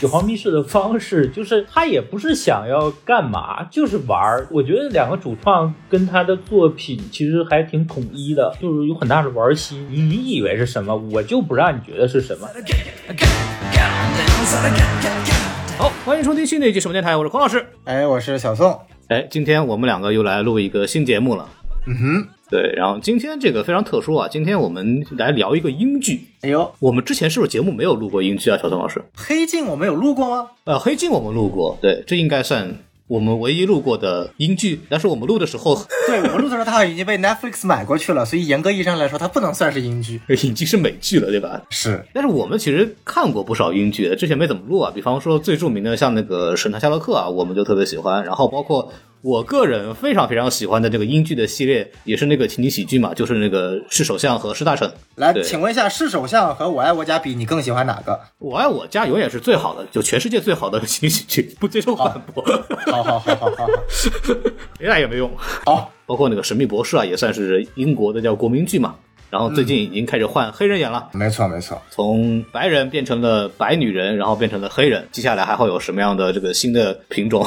九号密室的方式，就是他也不是想要干嘛，就是玩儿。我觉得两个主创跟他的作品其实还挺统一的，就是有很大的玩心。你以为是什么，我就不让你觉得是什么。好，欢迎收听新的一期什么电台，我是孔老师。哎，我是小宋。哎，今天我们两个又来录一个新节目了。嗯哼，对，然后今天这个非常特殊啊，今天我们来聊一个英剧。哎呦，我们之前是不是节目没有录过英剧啊，小宋老师？黑镜我们有录过吗？呃，黑镜我们录过，对，这应该算我们唯一录过的英剧。但是我们录的时候，对我们录的时候，它已经被 Netflix 买过去了，所以严格意义上来说，它不能算是英剧。已经是美剧了，对吧？是，但是我们其实看过不少英剧，之前没怎么录啊。比方说最著名的像那个《神探夏洛克》啊，我们就特别喜欢。然后包括我个人非常非常喜欢的这个英剧的系列，也是那个情景喜剧嘛，就是那个《是首相》和《是大臣》。来，请问一下，是首相和我爱我家比，你更喜欢哪个？我爱我家永远是最好的，就全世界最好的情景喜剧，不接受反驳。好好好好好那 也没用。好，包括那个《神秘博士》啊，也算是英国的叫国民剧嘛。然后最近已经开始换黑人演了，没错没错。从白人变成了白女人，然后变成了黑人。接下来还会有什么样的这个新的品种？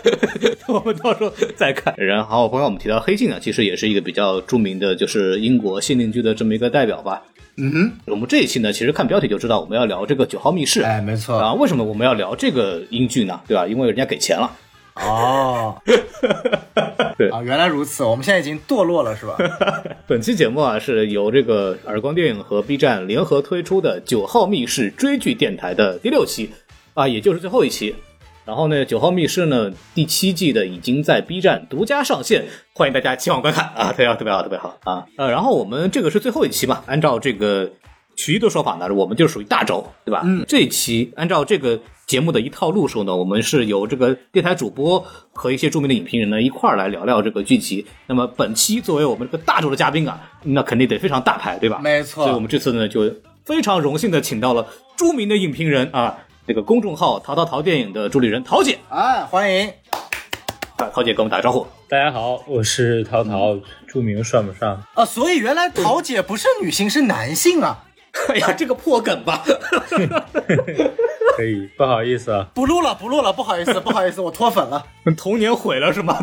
我们到时候再看。然后刚刚我们提到黑镜啊，其实也是一个比较著名的，就是英国限定剧的这么一个代表吧。嗯哼，我们这一期呢，其实看标题就知道我们要聊这个九号密室。哎，没错。啊，为什么我们要聊这个英剧呢？对吧？因为人家给钱了。哦，对啊，原来如此，我们现在已经堕落了，是吧？本期节目啊，是由这个耳光电影和 B 站联合推出的《九号密室追剧电台》的第六期啊，也就是最后一期。然后呢，《九号密室》呢第七季的已经在 B 站独家上线，欢迎大家前往观看啊，特别好，特别好，特别好啊！呃，然后我们这个是最后一期嘛，按照这个曲艺的说法呢，我们就属于大轴，对吧？嗯，这一期按照这个节目的一套路数呢，我们是由这个电台主播和一些著名的影评人呢一块儿来聊聊这个剧集。那么本期作为我们这个大轴的嘉宾啊，那肯定得非常大牌，对吧？没错所以我们这次呢就非常荣幸的请到了著名的影评人啊，这个公众号“淘淘淘电影”的助理人陶姐哎，欢迎。啊，陶姐跟我们打个招呼。大家好，我是淘淘，著名算不上。啊，所以原来陶姐不是女性，是男性啊！哎呀，这个破梗吧，可以，不好意思啊，不录了，不录了，不好意思，不好意思，我脱粉了。童年毁了是吗？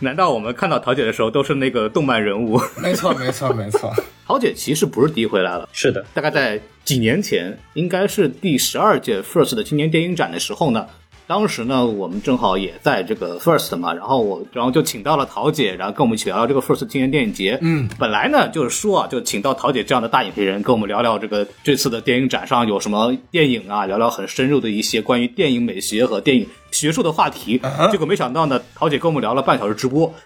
难道我们看到桃姐的时候都是那个动漫人物？没错，没错，没错。桃姐其实不是第一回来了，是的，大概在几年前，应该是第十二届 First 的青年电影展的时候呢。当时呢，我们正好也在这个 First 嘛，然后我然后就请到了陶姐，然后跟我们一起聊聊这个 First 青年电影节。嗯，本来呢就是说啊，就请到陶姐这样的大影评人跟我们聊聊这个这次的电影展上有什么电影啊，聊聊很深入的一些关于电影美学和电影学术的话题。结果没想到呢，陶姐跟我们聊了半小时直播。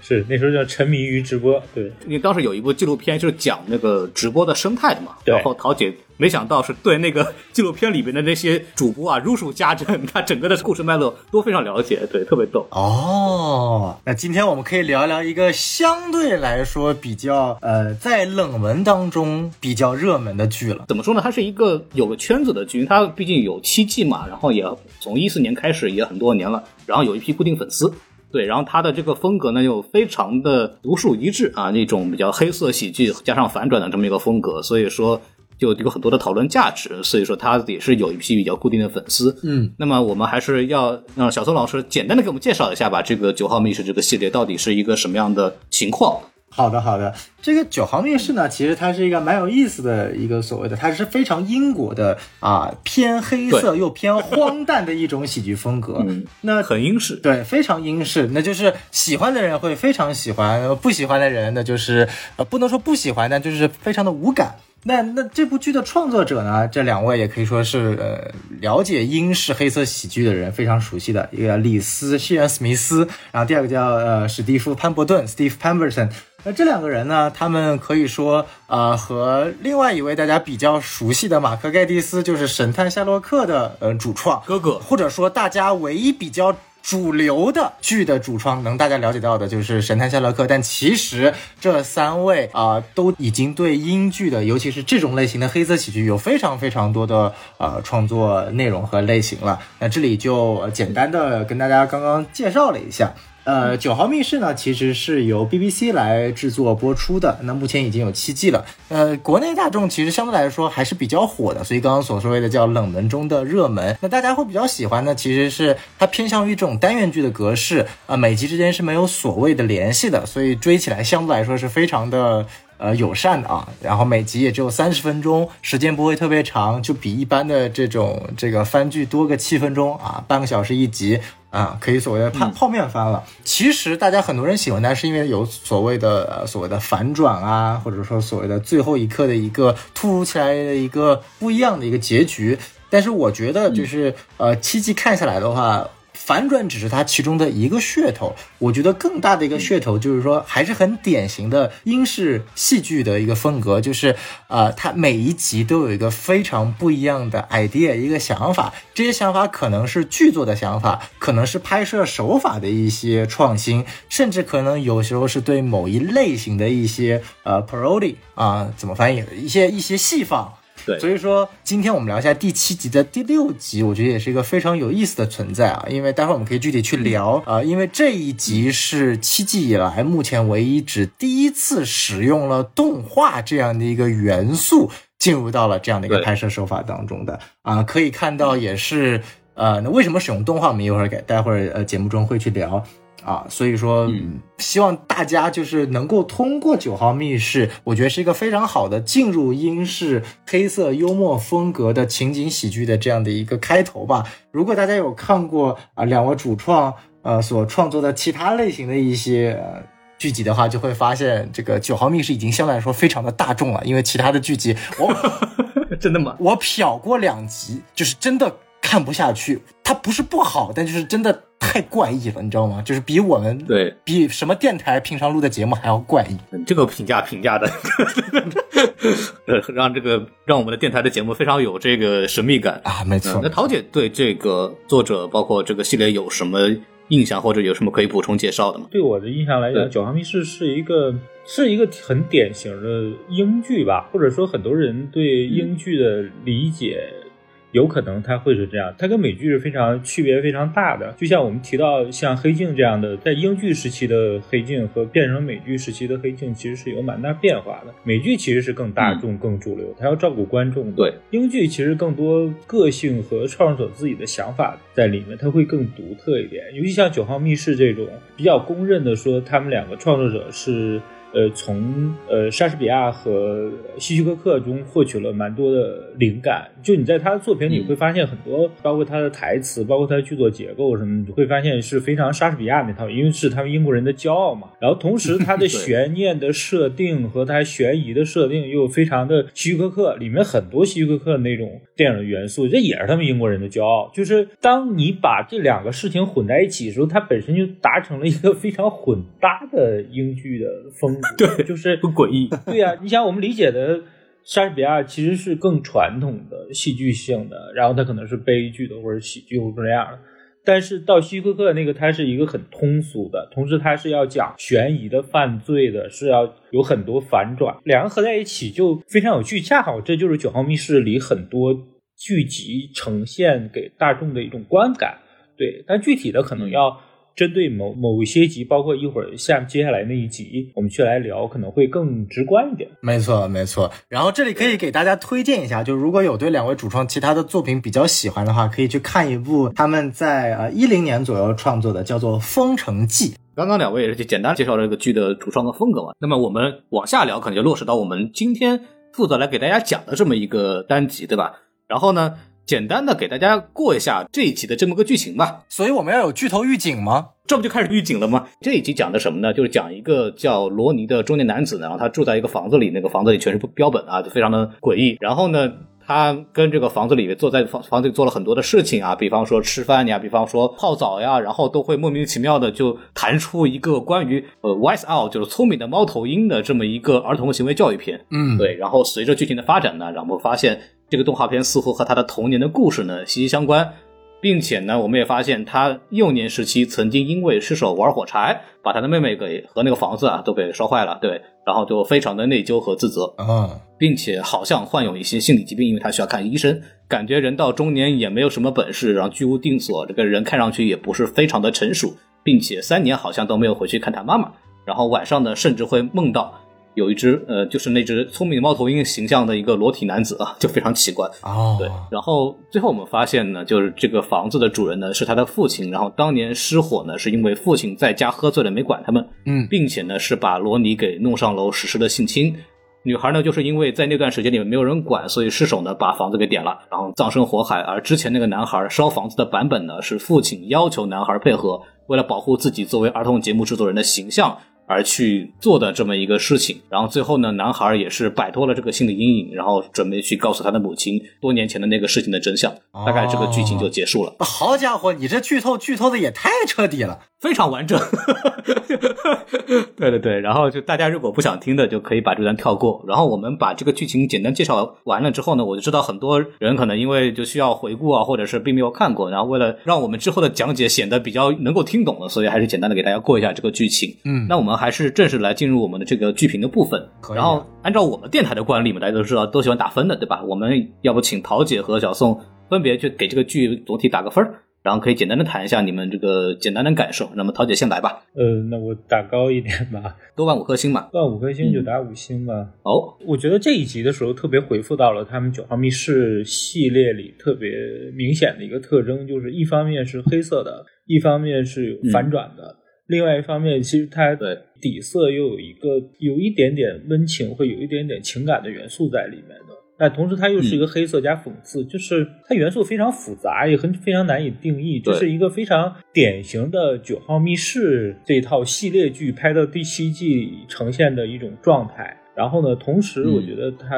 是那时候叫沉迷于直播，对，因为当时有一部纪录片就是讲那个直播的生态的嘛，然后陶姐没想到是对那个纪录片里边的那些主播啊如数家珍，他整个的故事脉络都非常了解，对，特别逗。哦，那今天我们可以聊聊一个相对来说比较呃在冷门当中比较热门的剧了。怎么说呢？它是一个有个圈子的剧，它毕竟有七季嘛，然后也从一四年开始也很多年了，然后有一批固定粉丝。对，然后它的这个风格呢又非常的独树一帜啊，那种比较黑色喜剧加上反转的这么一个风格，所以说就有很多的讨论价值，所以说他也是有一批比较固定的粉丝。嗯，那么我们还是要让小宋老师简单的给我们介绍一下吧，这个九号密室这个系列到底是一个什么样的情况？好的，好的。这个九号密室呢，其实它是一个蛮有意思的一个所谓的，它是非常英国的啊，偏黑色又偏荒诞的一种喜剧风格。嗯，那很英式。对，非常英式，那就是喜欢的人会非常喜欢，呃不喜欢的人呢，就是呃不能说不喜欢，但就是非常的无感。那那这部剧的创作者呢，这两位也可以说是呃了解英式黑色喜剧的人非常熟悉的，一个叫李斯·希恩·史密斯，然后第二个叫呃史蒂夫·潘伯顿 （Steve Pemberton）。那这两个人呢，他们可以说，呃，和另外一位大家比较熟悉的马克·盖蒂斯，就是《神探夏洛克》的呃主创哥哥或者说大家唯一比较主流的剧的主创，能大家了解到的就是《神探夏洛克》，但其实这三位啊、都已经对英剧的，尤其是这种类型的黑色喜剧，有非常非常多的呃创作内容和类型了。那这里就简单的跟大家刚刚介绍了一下。呃，九号密室呢，其实是由 BBC 来制作播出的，那目前已经有七季了。呃，国内大众其实相对来说还是比较火的，所以刚刚所说的叫冷门中的热门。那大家会比较喜欢呢，其实是它偏向于这种单元剧的格式，啊，每集之间是没有所谓的联系的，所以追起来相对来说是非常的。呃，友善的啊，然后每集也只有三十分钟，时间不会特别长，就比一般的这种这个番剧多个七分钟啊，半个小时一集啊，可以所谓的泡泡面番了。其实大家很多人喜欢它，是因为有所谓的呃所谓的反转啊，或者说所谓的最后一刻的一个突如其来的一个不一样的一个结局。但是我觉得就是呃七季看下来的话。反转只是它其中的一个噱头，我觉得更大的一个噱头就是说，还是很典型的英式戏剧的一个风格，就是呃，它每一集都有一个非常不一样的 idea，一个想法，这些想法可能是剧作的想法，可能是拍摄手法的一些创新，甚至可能有时候是对某一类型的一些呃 parody 啊，怎么翻译？一些一些戏仿。对，所以说今天我们聊一下第七集的第六集，我觉得也是一个非常有意思的存在啊，因为待会儿我们可以具体去聊啊，因为这一集是七季以来目前唯一只第一次使用了动画这样的一个元素进入到了这样的一个拍摄手法当中的。啊，可以看到也是呃，那为什么使用动画，我们一会儿给待会儿呃节目中会去聊。啊，所以说，希望大家就是能够通过九号密室，我觉得是一个非常好的进入英式黑色幽默风格的情景喜剧的这样的一个开头吧。如果大家有看过啊两位主创呃所创作的其他类型的一些剧集的话，就会发现这个九号密室已经相对来说非常的大众了。因为其他的剧集，我 真的吗？我瞟过两集，就是真的看不下去。它不是不好，但就是真的。太怪异了，你知道吗？就是比我们对比什么电台平常录的节目还要怪异。这个评价评价的，让这个让我们的电台的节目非常有这个神秘感啊！没错。那桃姐对这个作者包括这个系列有什么印象，或者有什么可以补充介绍的吗？对我的印象来讲，《九号密室》是一个是一个很典型的英剧吧，或者说很多人对英剧的理解。有可能它会是这样，它跟美剧是非常区别非常大的。就像我们提到像黑镜这样的，在英剧时期的黑镜和变成美剧时期的黑镜，其实是有蛮大变化的。美剧其实是更大众、更主流，它要照顾观众。对，英剧其实更多个性和创作者自己的想法在里面，它会更独特一点。尤其像《九号密室》这种比较公认的，说他们两个创作者是。呃，从呃莎士比亚和希区柯克中获取了蛮多的灵感。就你在他的作品里会发现很多，包括他的台词，包括他的剧作结构什么，你会发现是非常莎士比亚那套，因为是他们英国人的骄傲嘛。然后同时他的 悬念的设定和他悬疑的设定又非常的希区柯克，里面很多希区柯克那种电影的元素，这也是他们英国人的骄傲。就是当你把这两个事情混在一起的时候，它本身就达成了一个非常混搭的英剧的风。对，就是 很诡异。对呀，你想我们理解的莎士比亚其实是更传统的戏剧性的，然后它可能是悲剧的或者喜剧或者这样的。但是到希区柯克那个，它是一个很通俗的，同时它是要讲悬疑的、犯罪的，是要有很多反转，两个合在一起就非常有趣。恰好这就是《九号密室》里很多剧集呈现给大众的一种观感。对，但具体的可能要。针对某某一些集，包括一会儿下接下来那一集，我们去来聊，可能会更直观一点。没错，没错。然后这里可以给大家推荐一下，就如果有对两位主创其他的作品比较喜欢的话，可以去看一部他们在呃一零年左右创作的，叫做《封城记》。刚刚两位也是就简单介绍了这个剧的主创的风格嘛。那么我们往下聊，可能就落实到我们今天负责来给大家讲的这么一个单集，对吧？然后呢？简单的给大家过一下这一集的这么个剧情吧。所以我们要有剧头预警吗？这不就开始预警了吗？这一集讲的什么呢？就是讲一个叫罗尼的中年男子呢，然后他住在一个房子里，那个房子里全是标本啊，就非常的诡异。然后呢，他跟这个房子里面坐在房房子里做了很多的事情啊，比方说吃饭呀，比方说泡澡呀，然后都会莫名其妙的就弹出一个关于呃 wise out 就是聪明的猫头鹰的这么一个儿童行为教育片。嗯，对。然后随着剧情的发展呢，然后发现。这个动画片似乎和他的童年的故事呢息息相关，并且呢，我们也发现他幼年时期曾经因为失手玩火柴，把他的妹妹给和那个房子啊都给烧坏了，对，然后就非常的内疚和自责啊，并且好像患有一些心理疾病，因为他需要看医生，感觉人到中年也没有什么本事，然后居无定所，这个人看上去也不是非常的成熟，并且三年好像都没有回去看他妈妈。然后晚上呢，甚至会梦到有一只呃，就是那只聪明猫头鹰形象的一个裸体男子啊，就非常奇怪。哦，对，然后最后我们发现呢，就是这个房子的主人呢是他的父亲，然后当年失火呢是因为父亲在家喝醉了没管他们，嗯并且呢是把罗尼给弄上楼实施了性侵。女孩呢，就是因为在那段时间里面没有人管，所以失手呢把房子给点了，然后葬身火海。而之前那个男孩烧房子的版本呢，是父亲要求男孩配合，为了保护自己作为儿童节目制作人的形象而去做的这么一个事情。然后最后呢，男孩也是摆脱了这个心理阴影，然后准备去告诉他的母亲多年前的那个事情的真相。大概这个剧情就结束了，好家伙，你这剧透剧透的也太彻底了。非常完整。对对对，然后就大家如果不想听的，就可以把这段跳过。然后我们把这个剧情简单介绍完了之后呢，我就知道很多人可能因为就需要回顾啊，或者是并没有看过，然后为了让我们之后的讲解显得比较能够听懂了，所以还是简单的给大家过一下这个剧情。嗯那我们还是正式来进入我们的这个剧评的部分。然后按照我们电台的惯例嘛，大家都知道都喜欢打分的，对吧？我们要不请桃姐和小宋分别去给这个剧总体打个分儿，然后可以简单的谈一下你们这个简单的感受。那么桃姐先来吧，呃，那我打高一点吧，多万五颗星嘛。万五颗星就打五星吧。哦，我觉得这一集的时候特别回复到了他们九号密室系列里特别明显的一个特征，就是一方面是黑色的，一方面是有反转的，另外一方面其实它对底色又有一个有一点点温情，会有一点点情感的元素在里面的。但同时，它又是一个黑色加讽刺，就是它元素非常复杂，也很非常难以定义。这是一个非常典型的《九号密室》这套系列剧拍到第七季呈现的一种状态。然后呢，同时我觉得它、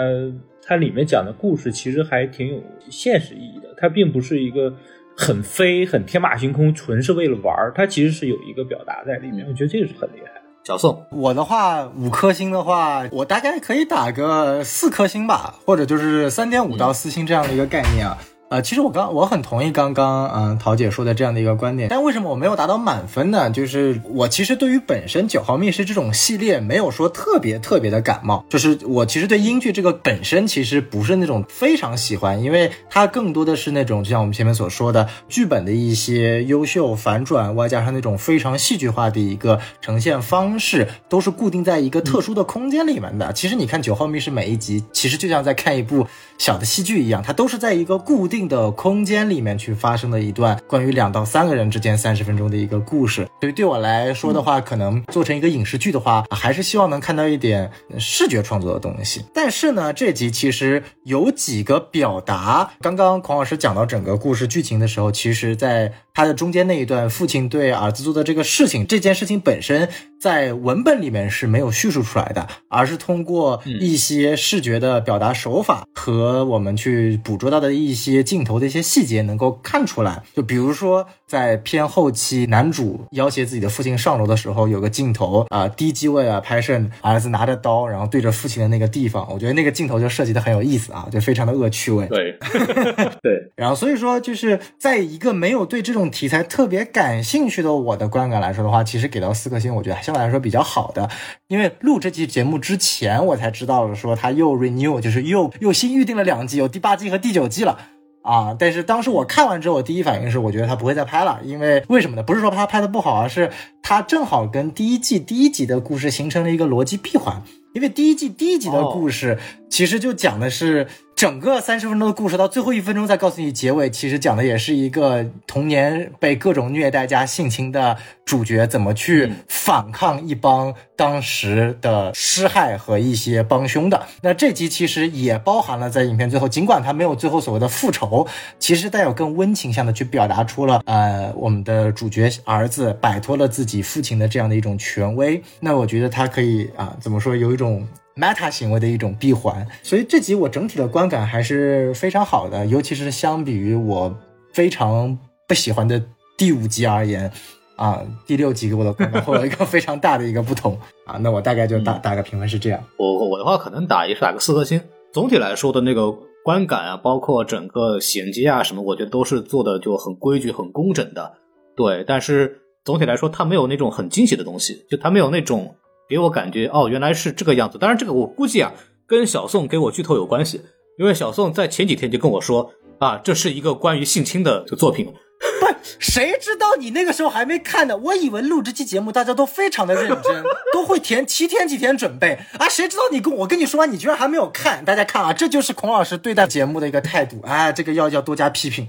它里面讲的故事其实还挺有现实意义的，它并不是一个很飞、很天马行空，纯是为了玩儿，它其实是有一个表达在里面。我觉得这个是很厉害的。小宋，我的话，五颗星的话，我大概可以打个四颗星吧，或者就是三点五到四星这样的一个概念啊。呃，其实我刚我很同意刚刚嗯桃姐说的这样的一个观点，但为什么我没有达到满分呢？就是我其实对于本身九号密室这种系列没有说特别特别的感冒，就是我其实对英剧这个本身其实不是那种非常喜欢，因为它更多的是那种就像我们前面所说的剧本的一些优秀反转，外加上那种非常戏剧化的一个呈现方式，都是固定在一个特殊的空间里面的。其实你看九号密室每一集，其实就像在看一部小的戏剧一样，它都是在一个固定的空间里面去发生的一段关于两到三个人之间三十分钟的一个故事。所以对我来说的话，可能做成一个影视剧的话，还是希望能看到一点视觉创作的东西。但是呢，这集其实有几个表达，刚刚孔老师讲到整个故事剧情的时候，其实在他的中间那一段，父亲对儿子做的这个事情，这件事情本身在文本里面是没有叙述出来的，而是通过一些视觉的表达手法和我们去捕捉到的一些镜头的一些细节能够看出来。就比如说在片后期，男主要挟自己的父亲上楼的时候，有个镜头啊、低机位啊拍摄儿子拿着刀，然后对着父亲的那个地方，我觉得那个镜头就设计的很有意思啊，就非常的恶趣味。对 对，然后所以说，就是在一个没有对这种题材特别感兴趣的我的观感来说的话，其实给到四颗星，我觉得相对来说比较好的。因为录这期节目之前，我才知道了说他又 renew，就是又又新预定了两季，有第八季和第九季了。啊！但是当时我看完之后，我第一反应是，我觉得他不会再拍了，因为为什么呢？不是说他拍的不好，而是他正好跟第一季第一集的故事形成了一个逻辑闭环。因为第一季第一集的故事其实就讲的是整个三十分钟的故事，到最后一分钟再告诉你结尾，其实讲的也是一个童年被各种虐待加性侵的主角怎么去反抗一帮当时的施害和一些帮凶的。那这集其实也包含了在影片最后，尽管他没有最后所谓的复仇，其实带有更温情向的去表达出了呃我们的主角儿子摆脱了自己父亲的这样的一种权威。那我觉得他可以啊、怎么说有一种。Meta 行为的一种闭环，所以这集我整体的观感还是非常好的，尤其是相比于我非常不喜欢的第五集而言，啊，第六集给我的观感会有一个非常大的一个不同啊。那我大概就打打个评分是这样。我我的话可能打也是打个四颗星。总体来说的那个观感啊，包括整个衔接啊什么，我觉得都是做的就很规矩、很工整的。对，但是总体来说，它没有那种很惊喜的东西，就它没有那种给我感觉哦，原来是这个样子。当然，这个我估计啊，跟小宋给我剧透有关系，因为小宋在前几天就跟我说啊，这是一个关于性侵的这作品。不谁知道你那个时候还没看呢？我以为录这期节目大家都非常的认真，都会填七天几天准备啊！谁知道你跟我跟你说完，你居然还没有看？大家看啊，这就是孔老师对待节目的一个态度啊！这个要要多加批评。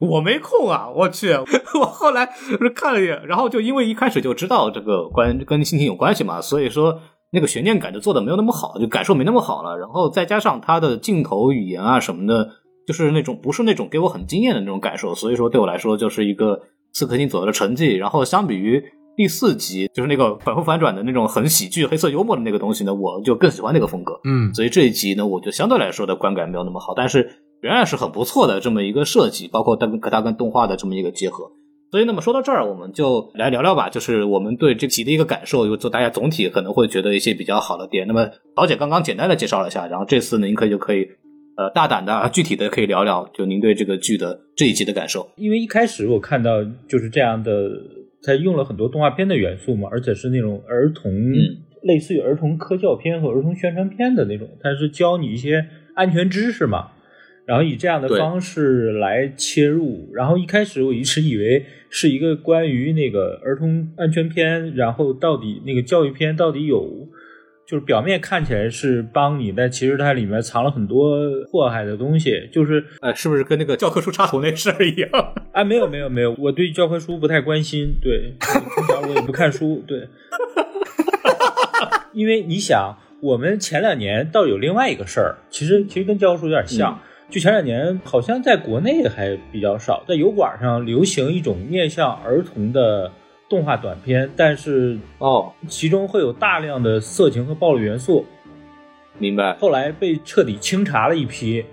我没空啊！我去，我后来看了一眼，然后就因为一开始就知道这个关跟心情有关系嘛，所以说那个悬念感就做的没有那么好，就感受没那么好了。然后再加上它的镜头语言啊什么的，就是那种不是那种给我很惊艳的那种感受，所以说对我来说就是一个四颗星左右的成绩。然后相比于第四集，就是那个反复反转的那种很喜剧、黑色幽默的那个东西呢，我就更喜欢那个风格。嗯，所以这一集呢，我就相对来说的观感没有那么好，但是。仍然是很不错的这么一个设计，包括它跟它跟动画的这么一个结合。所以，那么说到这儿，我们就来聊聊吧，就是我们对这集的一个感受，就大家总体可能会觉得一些比较好的点。那么，宝姐刚刚简单的介绍了一下，然后这次呢，您可以就可以呃大胆的、具体的可以聊聊，就您对这个剧的这一集的感受。因为一开始我看到就是这样的，它用了很多动画片的元素嘛，而且是那种儿童，类似于儿童科教片和儿童宣传片的那种，它是教你一些安全知识嘛。然后以这样的方式来切入，然后一开始我一直以为是一个关于那个儿童安全片，然后到底那个教育片到底有，就是表面看起来是帮你，但其实它里面藏了很多祸害的东西，就是呃，是不是跟那个教科书插图那事儿一样？啊，没有没有没有，我对教科书不太关心，对，从小我也不看书，对，因为你想，我们前两年倒有另外一个事儿，其实其实跟教科书有点像。就前两年，好像在国内还比较少，在油管上流行一种面向儿童的动画短片，但是哦，其中会有大量的色情和暴力元素。明白。后来被彻底清查了一批，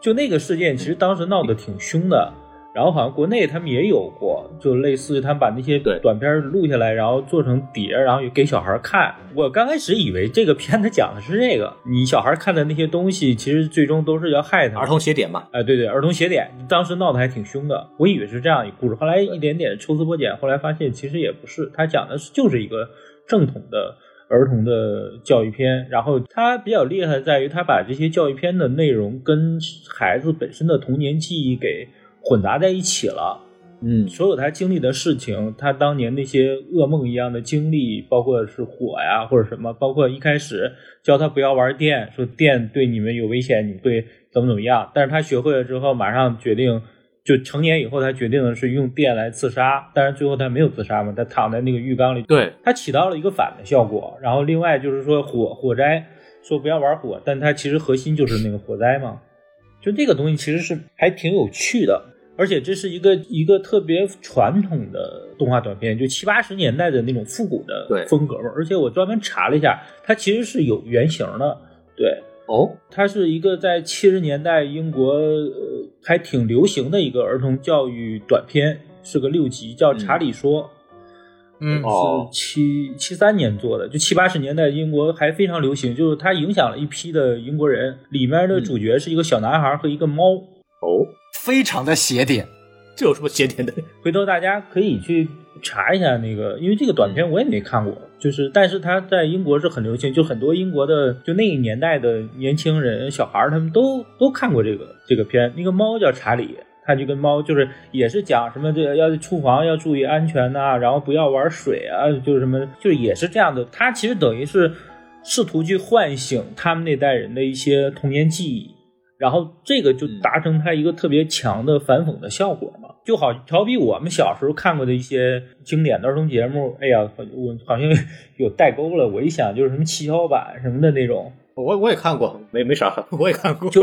就那个事件，其实当时闹得挺凶的。然后好像国内他们也有过，就类似于他们把那些短片录下来，然后做成碟，然后给小孩看。我刚开始以为这个片子讲的是这个，你小孩看的那些东西，其实最终都是要害他。儿童邪典嘛？哎，对对，儿童邪典，当时闹得还挺凶的。我以为是这样一个故事，后来一点点抽丝剥茧，后来发现其实也不是，他讲的是就是一个正统的儿童的教育片。然后他比较厉害在于，他把这些教育片的内容跟孩子本身的童年记忆给。混杂在一起了，嗯，所有他经历的事情，他当年那些噩梦一样的经历，包括是火呀或者什么，包括一开始教他不要玩电，说电对你们有危险，你会怎么怎么样？但是他学会了之后，马上决定，就成年以后，他决定的是用电来自杀，但是最后他没有自杀嘛，他躺在那个浴缸里，对他起到了一个反的效果。然后另外就是说火火灾，说不要玩火，但他其实核心就是那个火灾嘛，就这个东西其实是还挺有趣的。而且这是一个一个特别传统的动画短片，就七八十年代的那种复古的风格嘛。而且我专门查了一下，它其实是有原型的。对，哦，它是一个在七十年代英国呃还挺流行的一个儿童教育短片，是个六集，叫《查理说》。嗯，是七七三年做的，就七八十年代英国还非常流行，就是它影响了一批的英国人。里面的主角是一个小男孩和一个猫。哦。非常的邪典，这有什么邪典的？回头大家可以去查一下那个，因为这个短片我也没看过，就是但是他在英国是很流行，就很多英国的就那一年代的年轻人、小孩他们都都看过这个这个片。那个猫叫查理，他就跟猫就是也是讲什么这个要厨房要注意安全呐，然后不要玩水啊，就是什么就也是这样的。他其实等于是试图去唤醒他们那代人的一些童年记忆。然后这个就达成它一个特别强的反讽的效果嘛，就好好比我们小时候看过的一些经典的儿童节目，哎呀，我好像有代沟了。我一想就是什么七巧板什么的那种，我我也看过，没没啥，我也看过，就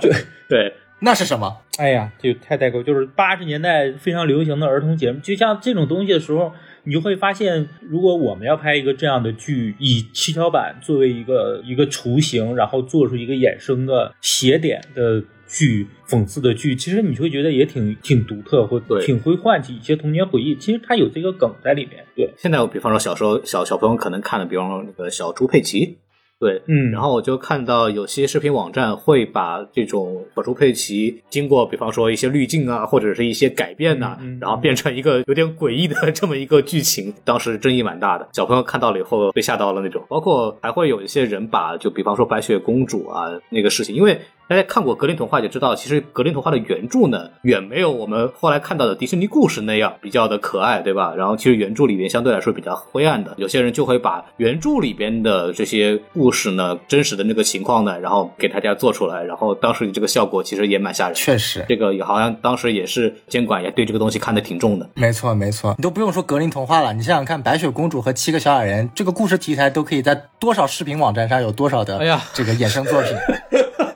就 对，那是什么？哎呀，就太代沟，就是八十年代非常流行的儿童节目，就像这种东西的时候。你就会发现，如果我们要拍一个这样的剧，以七巧板作为一个一个雏形，然后做出一个衍生的写点的剧、讽刺的剧，其实你会觉得也挺挺独特，或挺会唤起一些童年回忆。其实它有这个梗在里面。对，现在我比方说小时候小小朋友可能看的，比方说那个小猪佩奇。对，嗯，然后我就看到有些视频网站会把这种小猪佩奇经过，比方说一些滤镜啊，或者是一些改变呐，然后变成一个有点诡异的 这么一个剧情，当时争议蛮大的，小朋友看到了以后被吓到了那种。包括还会有一些人把，就比方说白雪公主啊那个事情，因为大家看过格林童话就知道，其实格林童话的原著呢，远没有我们后来看到的迪士尼故事那样比较的可爱，对吧？然后其实原著里面相对来说比较灰暗的，有些人就会把原著里边的这些故事呢，真实的那个情况呢，然后给大家做出来，然后当时这个效果其实也蛮吓人。确实，这个也好像当时也是监管也对这个东西看得挺重的。没错没错，你都不用说格林童话了，你想想看，白雪公主和七个小矮人这个故事题材都可以在多少视频网站上有多少的哎呀这个衍生作品。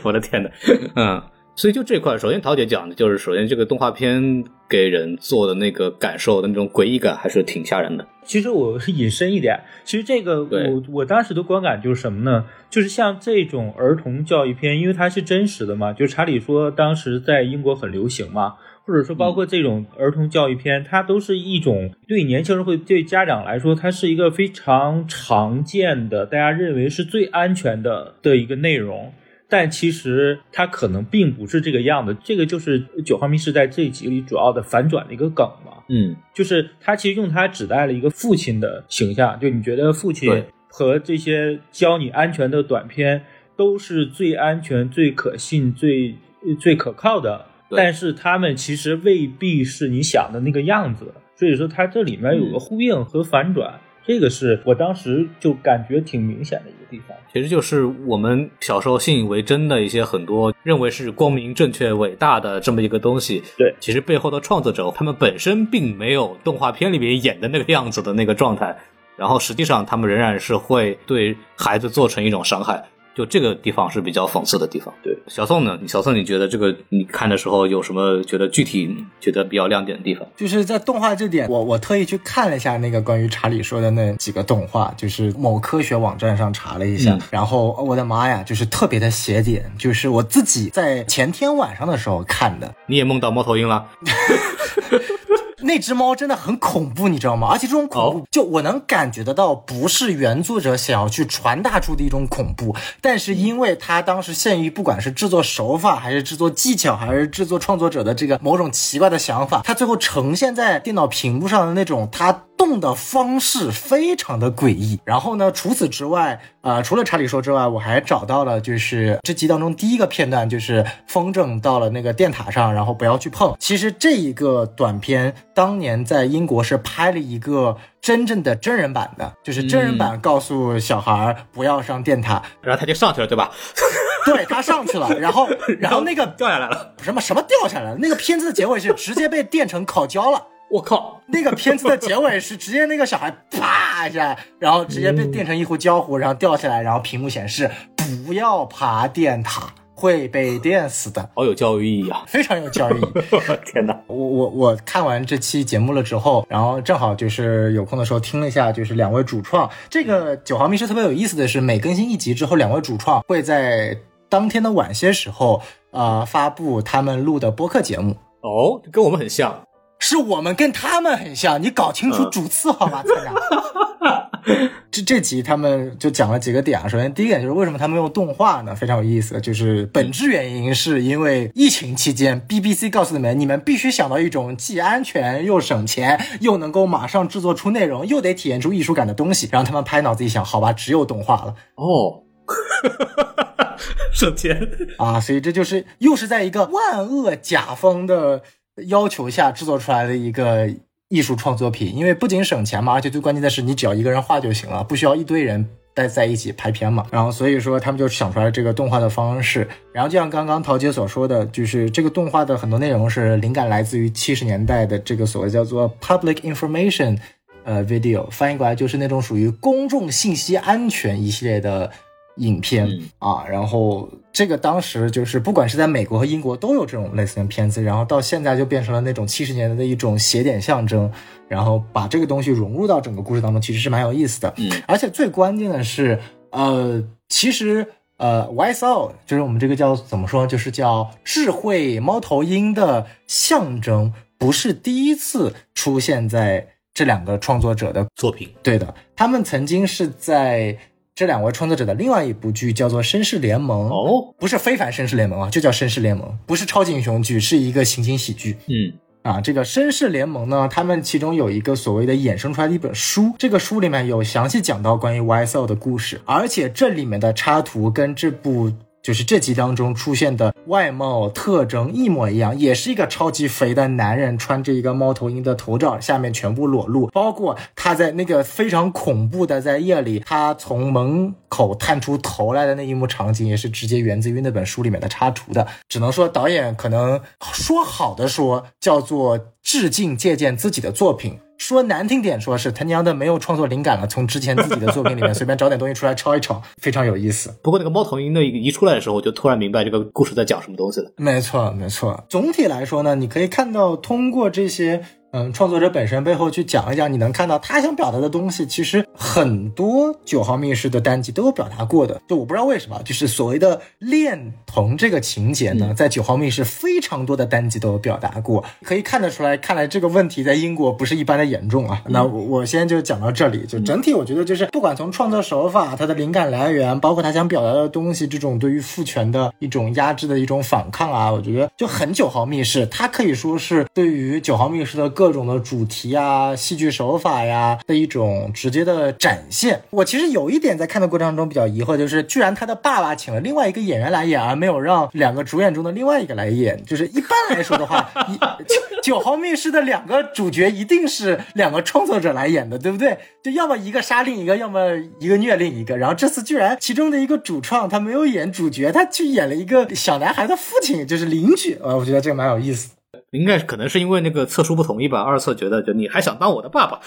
我的天呐，嗯，所以就这块，首先桃姐讲的就是，首先这个动画片给人做的那个感受的那种诡异感，还是挺吓人的。其实我是引申一点，其实这个我我当时的观感就是什么呢？就是像这种儿童教育片，因为它是真实的嘛，就查理说当时在英国很流行嘛，或者说包括这种儿童教育片，它都是一种对年轻人会对家长来说，它是一个非常常见的，大家认为是最安全的的一个内容。但其实它可能并不是这个样子，这个就是九号密室在这一集里主要的反转的一个梗嘛。嗯，就是他其实用它指代了一个父亲的形象，就你觉得父亲和这些教你安全的短片都是最安全、最可信、最最可靠的，但是他们其实未必是你想的那个样子，所以说它这里面有个呼应和反转，这个是我当时就感觉挺明显的一个地方。其实就是我们小时候信以为真的一些很多认为是光明正确、伟大的这么一个东西，对其实背后的创作者他们本身并没有动画片里面演的那个样子的那个状态，然后实际上他们仍然是会对孩子做成一种伤害。就这个地方是比较讽刺的地方。对，小宋呢？小宋，你觉得这个你看的时候有什么觉得具体觉得比较亮点的地方？就是在动画这点，我我特意去看了一下那个关于查理说的那几个动画，就是某科学网站上查了一下，嗯然后我的妈呀，就是特别的邪点，就是我自己在前天晚上的时候看的。你也梦到猫头鹰了？那只猫真的很恐怖，你知道吗？而且这种恐怖，哦就我能感觉得到，不是原作者想要去传达出的一种恐怖，但是因为它当时限于不管是制作手法，还是制作技巧，还是制作创作者的这个某种奇怪的想法，它最后呈现在电脑屏幕上的那种他动的方式非常的诡异。然后呢，除此之外，呃，除了查理说之外，我还找到了就是这集当中第一个片段，就是风筝到了那个电塔上，然后不要去碰。其实这一个短片当年在英国是拍了一个真正的真人版的，就是真人版告诉小孩儿不要上电塔，然后他就上去了，对吧？对他上去了，然后 然后那个掉下来了。什么什么掉下来了，那个片子的结尾是直接被电成烤焦了。我靠！那个片子的结尾是直接那个小孩啪一下，然后直接被电成一壶焦糊，然后掉下来，然后屏幕显示不要爬电塔，会被电死的，好有教育意义啊！非常有教育意义。天哪！我我我看完这期节目了之后，然后正好就是有空的时候听了一下，就是两位主创。这个九号密室特别有意思的是，每更新一集之后，两位主创会在当天的晚些时候，呃，发布他们录的播客节目。哦，跟我们很像。是我们跟他们很像，你搞清楚主次好吗，参长？这这集他们就讲了几个点啊。首先，第一点就是为什么他们用动画呢？非常有意思，就是本质原因是因为疫情期间，BBC 告诉你们，你们必须想到一种既安全又省钱，又能够马上制作出内容，又得体验出艺术感的东西。然后他们拍脑子一想，好吧，只有动画了哦，省钱。啊，所以这就是又是在一个万恶甲方的要求下制作出来的一个艺术创作品。因为不仅省钱嘛，而且最关键的是你只要一个人画就行了，不需要一堆人。待在一起拍片嘛，然后所以说他们就想出来这个动画的方式，然后就像刚刚陶姐所说的，就是这个动画的很多内容是灵感来自于七十年代的这个所谓叫做 public information，呃 video，翻译过来就是那种属于公众信息安全一系列的影片、嗯啊，然后这个当时就是不管是在美国和英国都有这种类似的片子，然后到现在就变成了那种七十年代的一种写点象征，然后把这个东西融入到整个故事当中，其实是蛮有意思的。嗯，而且最关键的是，呃，其实呃，YSL 就是我们这个叫怎么说，就是叫智慧猫头鹰的象征，不是第一次出现在这两个创作者的作品对的，他们曾经是在这两位创作者的另外一部剧叫做《绅士联盟》哦，不是非凡绅士联盟啊，就叫绅士联盟，不是超级英雄剧，是一个情景喜剧。嗯啊，这个绅士联盟呢，他们其中有一个所谓的衍生出来的一本书，这个书里面有详细讲到关于 YSL 的故事，而且这里面的插图跟这部就是这集当中出现的外貌特征一模一样，也是一个超级肥的男人，穿着一个猫头鹰的头罩，下面全部裸露，包括他在那个非常恐怖的在夜里，他从门口探出头来的那一幕场景，也是直接源自于那本书里面的插图的。只能说导演可能说好的说叫做致敬借鉴自己的作品。说难听点，说是他娘的没有创作灵感了，从之前自己的作品里面 随便找点东西出来抄一抄，非常有意思。不过那个猫头鹰那一出来的时候，我就突然明白这个故事在讲什么东西了。没错，没错。总体来说呢，你可以看到通过这些。嗯，创作者本身背后去讲一讲，你能看到他想表达的东西，其实很多九号密室的单集都有表达过的。就我不知道为什么，就是所谓的恋童这个情节呢，在九号密室非常多的单集都有表达过，可以看得出来。看来这个问题在英国不是一般的严重啊。那我我先就讲到这里。就整体，我觉得就是不管从创作手法、它的灵感来源，包括他想表达的东西，这种对于父权的一种压制的一种反抗啊，我觉得就很九号密室。它可以说是对于九号密室的各。各种的主题啊，戏剧手法呀的一种直接的展现。我其实有一点在看的过程中比较疑惑，就是居然他的爸爸请了另外一个演员来演，而没有让两个主演中的另外一个来演。就是一般来说的话，九号密室的两个主角一定是两个创作者来演的，对不对？就要么一个杀另一个，要么一个虐另一个。然后这次居然其中的一个主创他没有演主角，他去演了一个小男孩的父亲，就是邻居。呃，我觉得这个蛮有意思。应该可能是因为那个测叔不同意吧，二测觉得就你还想当我的爸爸，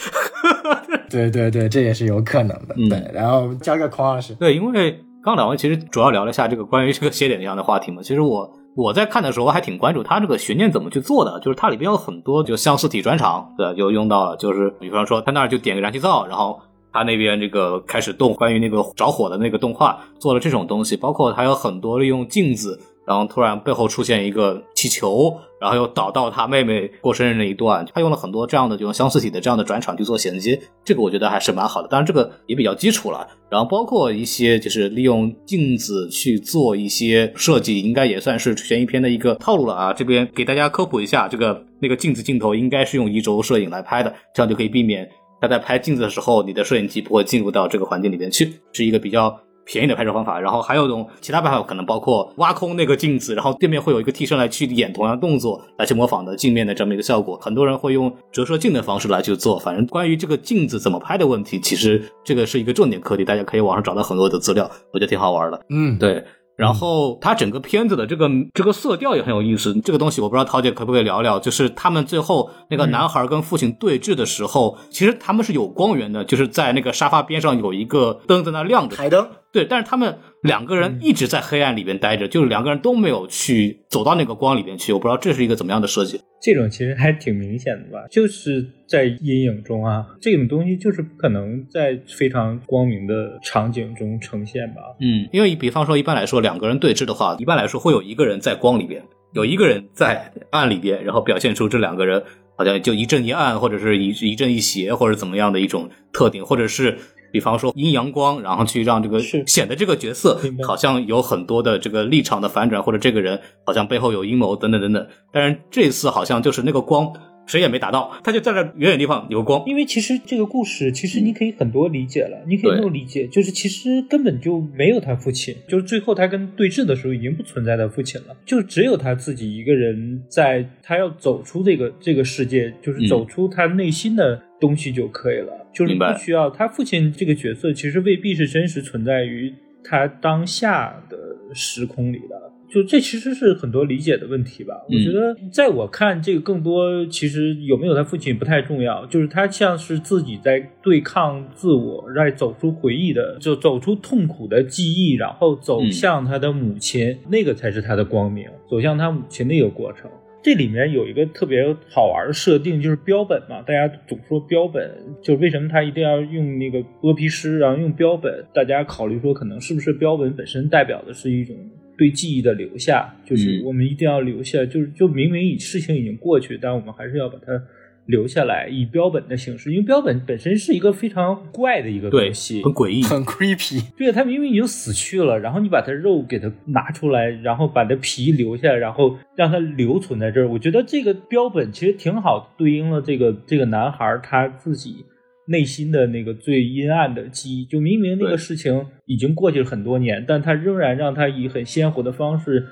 对对对，这也是有可能的。对，然后加个框老师。对，因为刚两位其实主要聊了一下这个关于这个写点这样的话题嘛。其实我我在看的时候还挺关注他这个悬念怎么去做的，就是它里边有很多就相似体转场，对，就用到了，就是比方说他那儿就点个燃气灶，然后他那边这个开始动，关于那个着火的那个动画做了这种东西，包括还有很多利用镜子。然后突然背后出现一个气球，然后又导到他妹妹过生日那一段，他用了很多这样的这种相似体的这样的转场去做衔接，这个我觉得还是蛮好的。当然这个也比较基础了。然后包括一些就是利用镜子去做一些设计，应该也算是悬疑片的一个套路了啊。这边给大家科普一下，这个那个镜子镜头应该是用移轴摄影来拍的，这样就可以避免他在拍镜子的时候，你的摄影机不会进入到这个环境里面去，是一个比较。便宜的拍摄方法，然后还有一种其他办法，可能包括挖空那个镜子，然后对面会有一个替身来去演同样动作，来去模仿的镜面的这么一个效果。很多人会用折射镜的方式来去做。反正关于这个镜子怎么拍的问题，其实这个是一个重点课题，大家可以网上找到很多的资料，我觉得挺好玩的。嗯，对。然后它整个片子的这个这个色调也很有意思，这个东西我不知道陶姐可不可以聊聊，就是他们最后那个男孩跟父亲对峙的时候，其实他们是有光源的，就是在那个沙发边上有一个灯在那亮着，台灯。对，但是他们两个人一直在黑暗里边待着，就是两个人都没有去走到那个光里边去。我不知道这是一个怎么样的设计。这种其实还挺明显的吧，就是在阴影中啊，这种东西就是不可能在非常光明的场景中呈现吧。嗯，因为比方说一般来说两个人对峙的话，一般来说会有一个人在光里边，有一个人在暗里边，然后表现出这两个人好像就一正一暗，或者是一一正一邪，或者怎么样的一种特点，或者是。比方说阴阳光，然后去让这个显得这个角色好像有很多的这个立场的反转，或者这个人好像背后有阴谋等等等等。但是这次好像就是那个光谁也没打到，他就在这远远地方有光。因为其实这个故事其实你可以很多理解了，你可以那么理解，就是其实根本就没有他父亲，就是最后他跟对峙的时候已经不存在他父亲了，就只有他自己一个人在，他要走出这个这个世界，就是走出他内心的。东西就可以了，就是不需要他父亲这个角色，其实未必是真实存在于他当下的时空里的。就这其实是很多理解的问题吧。我觉得，在我看，这个更多其实有没有他父亲不太重要，就是他像是自己在对抗自我，在走出回忆的，就走出痛苦的记忆，然后走向他的母亲，那个才是他的光明，走向他母亲的一个过程。这里面有一个特别好玩的设定，就是标本嘛。大家总说标本，就是为什么他一定要用那个剥皮师，然后用标本？大家考虑说，可能是不是标本本身代表的是一种对记忆的留下？就是我们一定要留下，就是就明明已事情已经过去，但我们还是要把它。留下来以标本的形式，因为标本本身是一个非常怪的一个东西，很诡异，很 creepy。对，它明明已经死去了，然后你把它肉给它拿出来，然后把它皮留下，然后让它留存在这儿。我觉得这个标本其实挺好，对应了这个这个男孩他自己内心的那个最阴暗的记忆。就明明那个事情已经过去了很多年，但他仍然让他以很鲜活的方式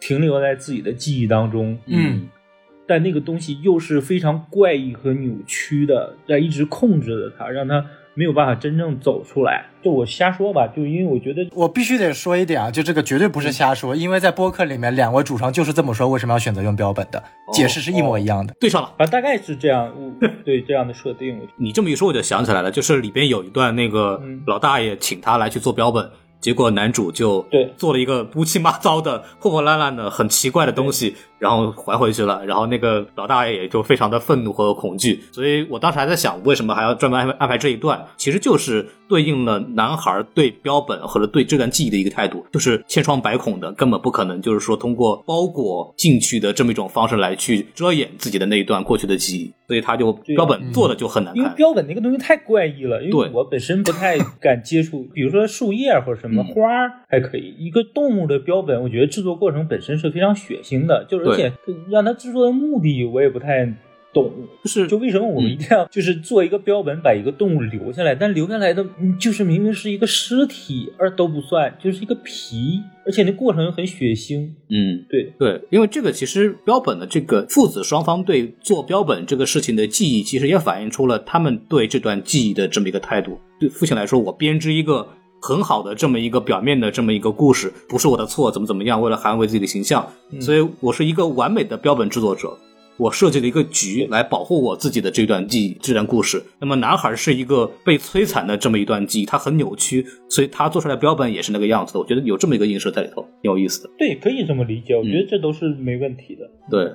停留在自己的记忆当中。嗯，但那个东西又是非常怪异和扭曲的，在一直控制着他，让他没有办法真正走出来。就我瞎说吧，就因为我觉得我必须得说一点啊，就这个绝对不是瞎说，因为在播客里面两位主创就是这么说，为什么要选择用标本的，解释是一模一样的。对上了。啊，大概是这样，对这样的设定，你这么一说，我就想起来了，就是里边有一段那个嗯老大爷请他来去做标本，结果男主就对做了一个乌七八糟的、破破烂烂的、很奇怪的东西，然后还回去了。然后那个老大爷也就非常的愤怒和恐惧，所以我当时还在想，为什么还要专门安排安排这一段？其实就是对应了男孩对标本或者对这段记忆的一个态度，就是千疮百孔的，根本不可能就是说通过包裹进去的这么一种方式来去遮掩自己的那一段过去的记忆，所以他就标本做的就很难看。因为标本那个东西太怪异了，因为我本身不太敢接触，比如说树叶或者什么花还可以，一个动物的标本，我觉得制作过程本身是非常血腥的，就是而且让它制作的目的我也不太懂，就是就为什么我们一定要就是做一个标本把一个动物留下来，但留下来的嗯就是明明是一个尸体，而都不算，就是一个皮，而且那过程又很血腥，嗯，对。对，因为这个其实标本的这个父子双方对做标本这个事情的记忆，其实也反映出了他们对这段记忆的这么一个态度。对父亲来说，我编织一个很好的这么一个表面的这么一个故事，不是我的错，怎么怎么样，为了捍卫自己的形象，所以我是一个完美的标本制作者。我设计了一个局来保护我自己的这段记忆、这段故事。那么男孩是一个被摧残的这么一段记忆，他很扭曲，所以他做出来的标本也是那个样子的。我觉得有这么一个映射在里头，挺有意思的。对，可以这么理解，我觉嗯得这都是没问题的。对，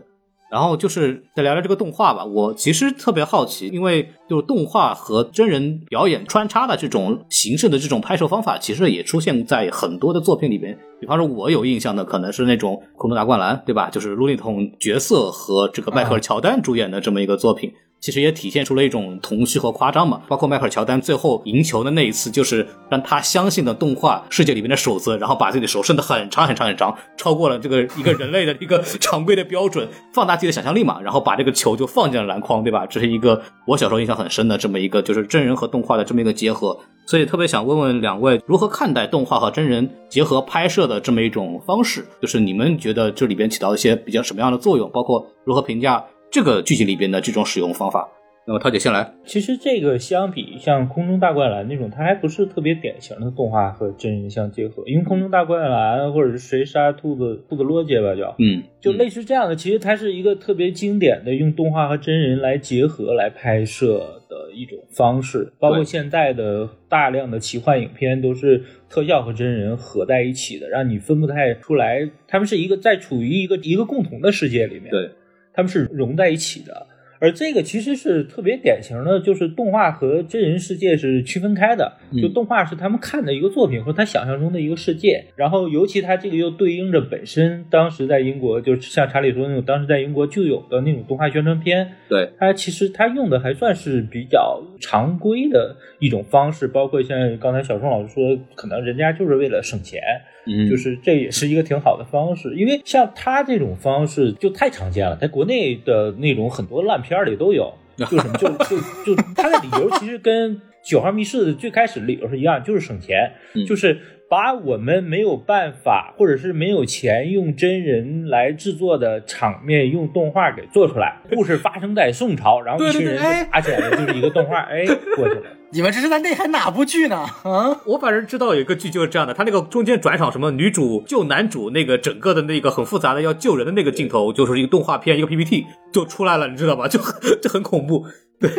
然后就是再聊聊这个动画吧。我其实特别好奇，因为就是动画和真人表演穿插的这种形式的这种拍摄方法，其实也出现在很多的作品里边。比方说，我有印象的可能是那种《空中大灌篮》，对吧？就是路立彤角色和这个迈克尔·乔丹主演的这么一个作品。其实也体现出了一种童趣和夸张嘛，包括迈克尔·乔丹最后赢球的那一次，就是让他相信了动画世界里面的守则，然后把自己的手伸得很长很长很长，超过了这个一个人类的一个常规的标准，放大自己的想象力嘛，然后把这个球就放进了篮筐，对吧？这是一个我小时候印象很深的这么一个就是真人和动画的这么一个结合，所以特别想问问两位如何看待动画和真人结合拍摄的这么一种方式，就是你们觉得这里边起到一些比较什么样的作用，包括如何评价这个剧情里边的这种使用方法。那么涛姐先来，其实这个相比像《空中大灌篮》那种，它还不是特别典型的动画和真人相结合。因为《空中大灌篮》或者是谁杀兔子兔子罗杰吧叫，嗯，就类似这样的，其实它是一个特别经典的用动画和真人来结合来拍摄的一种方式。包括现在的大量的奇幻影片都是特效和真人合在一起的，让你分不太出来，他们是一个在处于一个一个共同的世界里面。对，他们是融在一起的。而这个其实是特别典型的，就是动画和真人世界是区分开的。嗯就动画是他们看的一个作品或者他想象中的一个世界，然后尤其他这个又对应着本身当时在英国，就是像查理说的那种当时在英国就有的那种动画宣传片，对，它其实它用的还算是比较常规的一种方式，包括像刚才小宋老师说，可能人家就是为了省钱，嗯，就是这也是一个挺好的方式，因为像他这种方式就太常见了，在国内的那种很多烂片儿里都有，就什么就就就他的理由其实跟九号密室的最开始理由是一样，就是省钱，嗯就是把我们没有办法或者是没有钱用真人来制作的场面用动画给做出来。故事发生在宋朝，然后一群人就打起来了，就是一个动画，哎，过去了。你们这是在内涵哪部剧呢？啊，我反正知道有一个剧就是这样的，他那个中间转场什么女主救男主那个整个的那个很复杂的要救人的那个镜头，就是一个动画片一个 PPT 就出来了，你知道吧？就很就很恐怖。对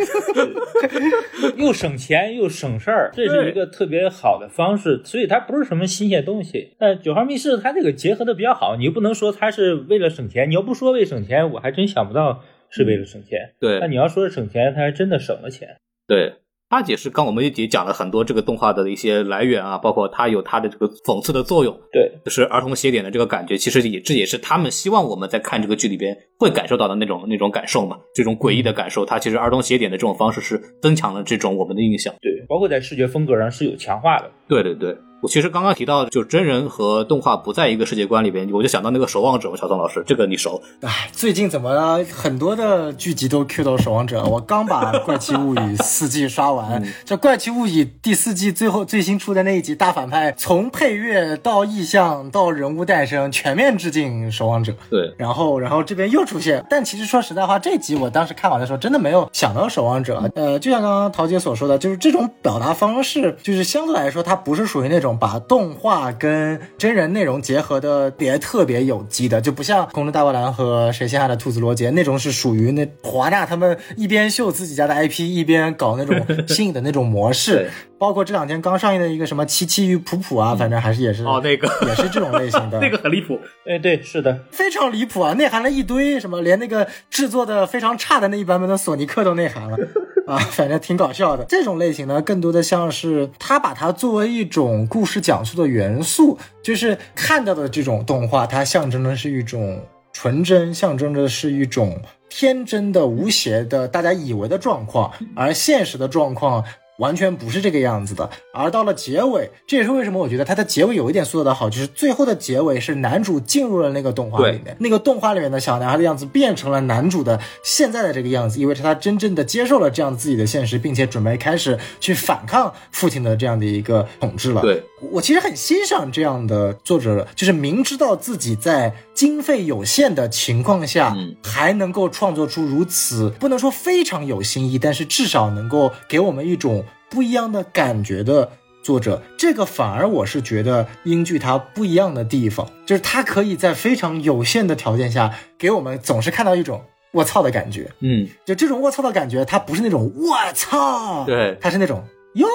又省钱又省事儿，这是一个特别好的方式，所以它不是什么新鲜东西。但九号密室它这个结合的比较好，你又不能说它是为了省钱，你要不说为省钱，我还真想不到是为了省钱。对那你要说是省钱，它还真的省了钱。对，他解释，刚我们也讲了很多这个动画的一些来源啊，包括它有它的这个讽刺的作用，对，就是儿童写点的这个感觉，其实也这也是他们希望我们在看这个剧里边会感受到的那种那种感受嘛，这种诡异的感受，它其实儿童写点的这种方式是增强了这种我们的印象。对，包括在视觉风格上是有强化的。对对对，我其实刚刚提到，就真人和动画不在一个世界观里边，我就想到那个守望者，小宋老师，这个你熟？哎，最近怎么很多的剧集都 Q 到守望者？我刚把《怪奇物语》四季刷完，这《怪奇物语》第四季最后最新出的那一集大反派，从配乐到意象到人物诞生，全面致敬守望者。对，然后然后这边又出现，但其实说实在话，这集我当时看完的时候，真的没有想到守望者。呃，就像刚刚陶姐所说的，就是这种表达方式，就是相对来说，它不是属于那种。把动画跟真人内容结合的别特别有机的，就不像《空中大灌篮》和《谁先下的兔子罗杰》那种是属于那华纳他们一边秀自己家的 IP，一边搞那种新颖的那种模式。包括这两天刚上映的一个什么《七七与普普》啊，反正还是也是哦，那个也是这种类型的，那个很离谱。哎，对，是的，非常离谱啊，内涵了一堆什么，连那个制作的非常差的那一版本的索尼克都内涵了。啊，反正挺搞笑的。这种类型呢，更多的像是他把它作为一种故事讲述的元素，就是看到的这种动画，它象征的是一种纯真，象征着是一种天真的、无邪的，大家以为的状况，而现实的状况。完全不是这个样子的，而到了结尾，这也是为什么我觉得它的结尾有一点做得好，就是最后的结尾是男主进入了那个动画里面，那个动画里面的小男孩的样子变成了男主的现在的这个样子，意味着他真正的接受了这样自己的现实，并且准备开始去反抗父亲的这样的一个统治了。对我其实很欣赏这样的作者，就是明知道自己在经费有限的情况下，还能够创作出如此不能说非常有新意，但是至少能够给我们一种。不一样的感觉的作者，这个反而我是觉得英剧它不一样的地方，就是它可以在非常有限的条件下，给我们总是看到一种“我操”的感觉。嗯，就这种“我操”的感觉，它不是那种“我操”，对，它是那种“哟，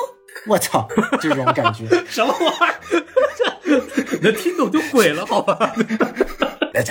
我操”这种感觉。什么玩意儿？能听懂就鬼了，好吧？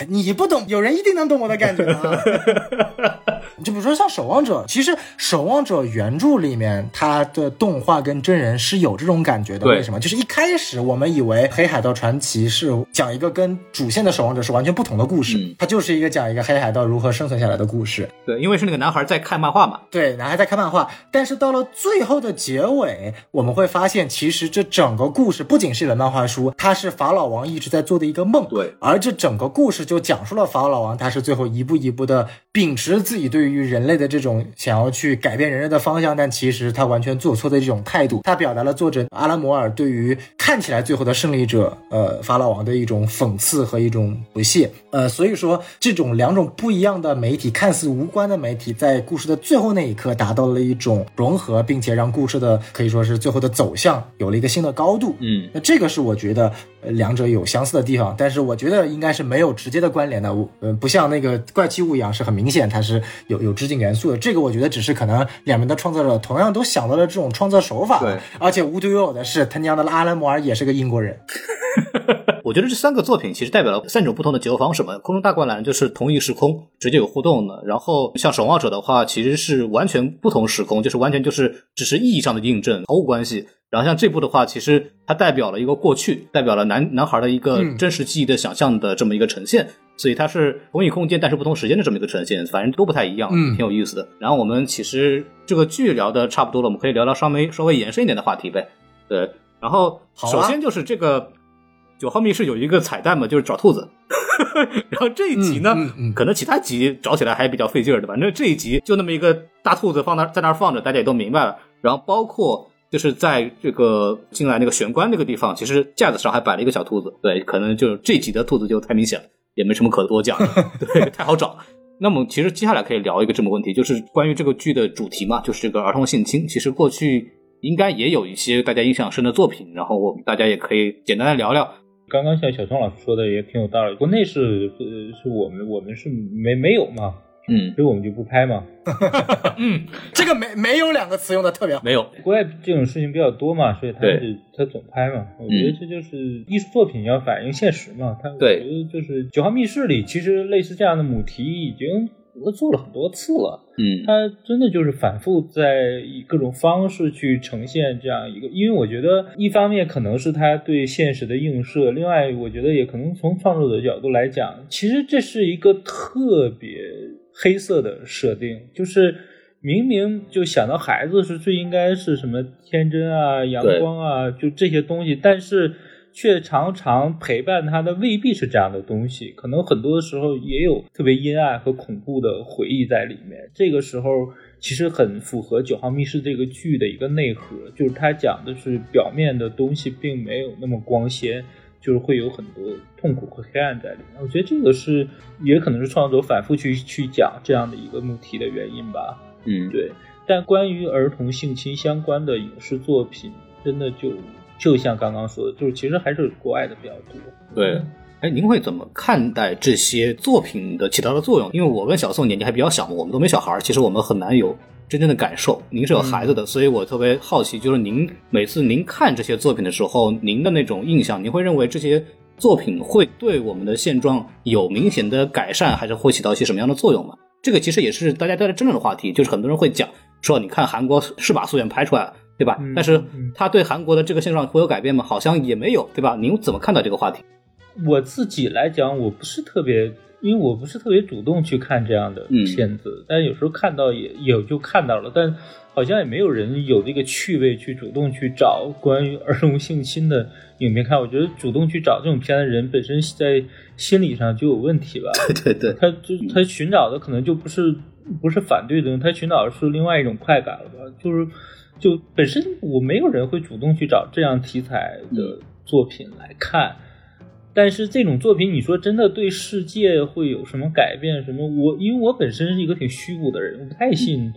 你不懂，有人一定能懂我的感觉啊。就比如说像《守望者》，其实《守望者》原著里面，它的动画跟真人是有这种感觉的。为什么？就是一开始我们以为《黑海盗传奇》是讲一个跟主线的《守望者》是完全不同的故事，它就是一个讲一个黑海盗如何生存下来的故事。对，因为是那个男孩在看漫画嘛。对，男孩在看漫画，但是到了最后的结尾，我们会发现，其实这整个故事不仅是一本漫画书，它是法老王一直在做的一个梦。对，而这整个故事就讲述了法老王，他是最后一步一步的秉持自己对于于人类的这种想要去改变人类的方向，但其实他完全做错的这种态度，他表达了作者阿拉摩尔对于看起来最后的胜利者，呃，法老王的一种讽刺和一种不屑。呃，所以说这种两种不一样的媒体，看似无关的媒体，在故事的最后那一刻达到了一种融合，并且让故事的可以说是最后的走向有了一个新的高度。嗯，那这个是我觉得两者有相似的地方，但是我觉得应该是没有直接的关联的。我呃，不像那个怪奇物一样是很明显，它是有。有致敬元素的这个，我觉得只是可能两边的创作者同样都想到了这种创作手法。对，而且无独有偶的是，他娘的阿兰摩尔也是个英国人。我觉得这三个作品其实代表了三种不同的结构方式嘛。空中大灌篮就是同一时空直接有互动的，然后像守望者的话，其实是完全不同时空，就是完全就是只是意义上的印证，毫无关系。然后像这部的话，其实它代表了一个过去，代表了男男孩的一个真实记忆的想象的这么一个呈现。所以它是同一空间，但是不同时间的这么一个呈现，反正都不太一样，嗯，挺有意思的。然后我们其实这个剧聊的差不多了，我们可以聊聊稍微稍微延伸一点的话题呗。对，然后首先就是这个九号密室有一个彩蛋嘛，就是找兔子。然后这一集呢，可能其他集找起来还比较费劲儿的，反正这一集就那么一个大兔子放那在那儿放着，大家也都明白了。然后包括就是在这个进来那个玄关那个地方，其实架子上还摆了一个小兔子。对，可能就是这集的兔子就太明显了。也没什么可多讲，对，太好找。那么其实接下来可以聊一个这么问题，就是关于这个剧的主题嘛，就是这个儿童性侵。其实过去应该也有一些大家印象深的作品，然后我们大家也可以简单的聊聊。刚刚像小聪老师说的也挺有道理，国内是呃是我们我们是没没有嘛。嗯，所以我们就不拍嘛。嗯，这个没没有两个词用的特别好。没有，国外这种事情比较多嘛，所以他就他总拍嘛。我觉得这就是艺术作品要反映现实嘛。他我觉得就是《九号密室》里，其实类似这样的母题已经做了很多次了。嗯，他真的就是反复在以各种方式去呈现这样一个，因为我觉得一方面可能是他对现实的映射，另外我觉得也可能从创作者角度来讲，其实这是一个特别。黑色的设定就是明明就想到孩子是最应该是什么天真啊、阳光啊，就这些东西，但是却常常陪伴他的未必是这样的东西，可能很多的时候也有特别阴暗和恐怖的回忆在里面。这个时候其实很符合《九号密室》这个剧的一个内核，就是它讲的是表面的东西并没有那么光鲜。就是会有很多痛苦和黑暗在里面，我觉得这个是也可能是创作者反复去去讲这样的一个命题的原因吧。嗯，对。但关于儿童性侵相关的影视作品，真的就就像刚刚说的，就是其实还是国外的比较多。对，哎，您会怎么看待这些作品的起到的作用？因为我跟小宋年纪还比较小嘛，我们都没小孩儿，其实我们很难有。真正的感受，您是有孩子的，所以我特别好奇，就是您每次您看这些作品的时候，您的那种印象，您会认为这些作品会对我们的现状有明显的改善，还是会起到一些什么样的作用吗？这个其实也是大家在争论的话题，就是很多人会讲说，你看韩国是把素颜拍出来了，对吧？但是他对韩国的这个现状会有改变吗？好像也没有，对吧？您怎么看待这个话题？我自己来讲，我不是特别。因为我不是特别主动去看这样的片子，但有时候看到也有就看到了，但好像也没有人有这个趣味去主动去找关于儿童性侵的影片看。我觉得主动去找这种片的人本身在心理上就有问题吧。对对对，他就他寻找的可能就不是不是反对的，他寻找的是另外一种快感了吧？就是就本身我没有人会主动去找这样题材的作品来看。但是这种作品，你说真的对世界会有什么改变？什么？我因为我本身是一个挺虚无的人，我不太信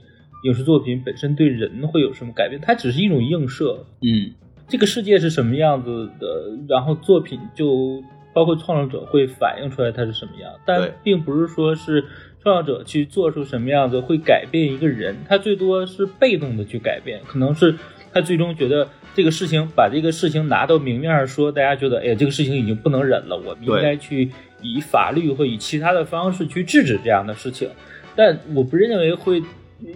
影视作品本身对人会有什么改变。它只是一种映射，嗯，这个世界是什么样子的，然后作品就包括创作者会反映出来它是什么样。但并不是说是创造者去做出什么样子会改变一个人，他最多是被动的去改变，可能是他最终觉得。这个事情把这个事情拿到明面上说，大家觉得，哎，这个事情已经不能忍了，我们应该去以法律或以其他的方式去制止这样的事情。但我不认为会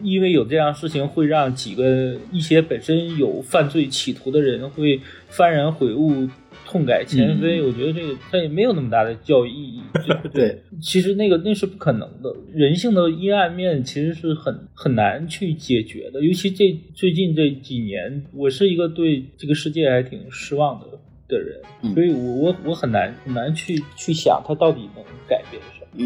因为有这样事情会让几个一些本身有犯罪企图的人会幡然悔悟。痛改前非，我觉得这个它也没有那么大的教育意义。对，其实那个那是不可能的。人性的阴暗面其实是很很难去解决的，尤其这最近这几年，我是一个对这个世界还挺失望的的人，所以我我我很难很难去去想它到底能改变。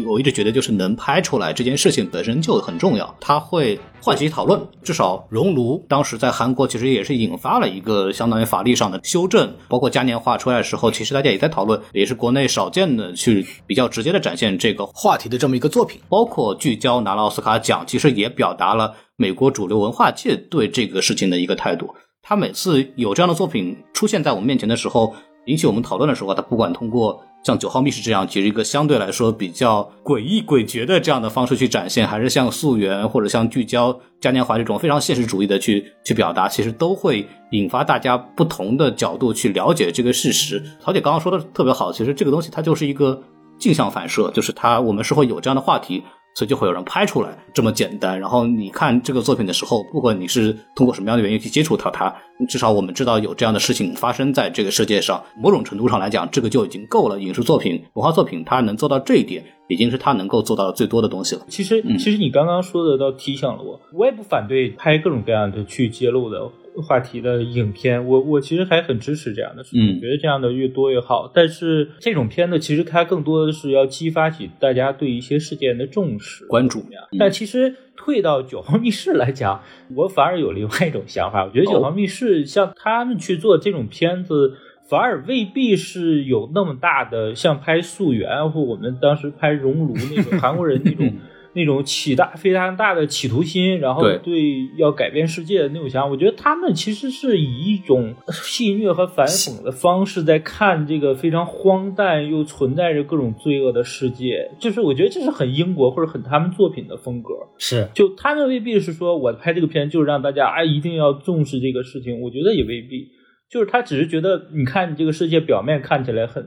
我一直觉得，就是能拍出来这件事情本身就很重要，它会唤起讨论。至少熔炉当时在韩国其实也是引发了一个相当于法律上的修正，包括嘉年华出来的时候，其实大家也在讨论，也是国内少见的去比较直接的展现这个话题的这么一个作品。包括聚焦拿了奥斯卡奖，其实也表达了美国主流文化界对这个事情的一个态度。他每次有这样的作品出现在我们面前的时候，引起我们讨论的时候，他不管通过。像九号密室这样，其实一个相对来说比较诡异诡谲的这样的方式去展现，还是像溯源或者像聚焦嘉年华这种非常现实主义的去去表达，其实都会引发大家不同的角度去了解这个事实。曹姐刚刚说的特别好，其实这个东西它就是一个镜像反射，就是它我们是会有这样的话题。所以就会有人拍出来这么简单。然后你看这个作品的时候，不管你是通过什么样的原因去接触到它，至少我们知道有这样的事情发生在这个世界上。某种程度上来讲，这个就已经够了。影视作品、文化作品，它能做到这一点，已经是它能够做到的最多的东西了。其实，其实你刚刚说的倒提醒了我，我也不反对拍各种各样的去揭露的。话题的影片，我我其实还很支持这样的事情，觉得这样的越多越好。但是这种片子其实它更多的是要激发起大家对一些事件的重视关注。但其实退到九号密室来讲，我反而有另外一种想法，我觉得九号密室像他们去做这种片子，反而未必是有那么大的像拍溯源或我们当时拍熔炉那种韩国人那种。那种起大非常大的企图心，然后对要改变世界的那种想法，我觉得他们其实是以一种戏谑和反讽的方式在看这个非常荒诞又存在着各种罪恶的世界。就是我觉得这是很英国或者很他们作品的风格。是，就他们未必是说我拍这个片就是让大家啊一定要重视这个事情，我觉得也未必。就是他只是觉得你看你这个世界表面看起来很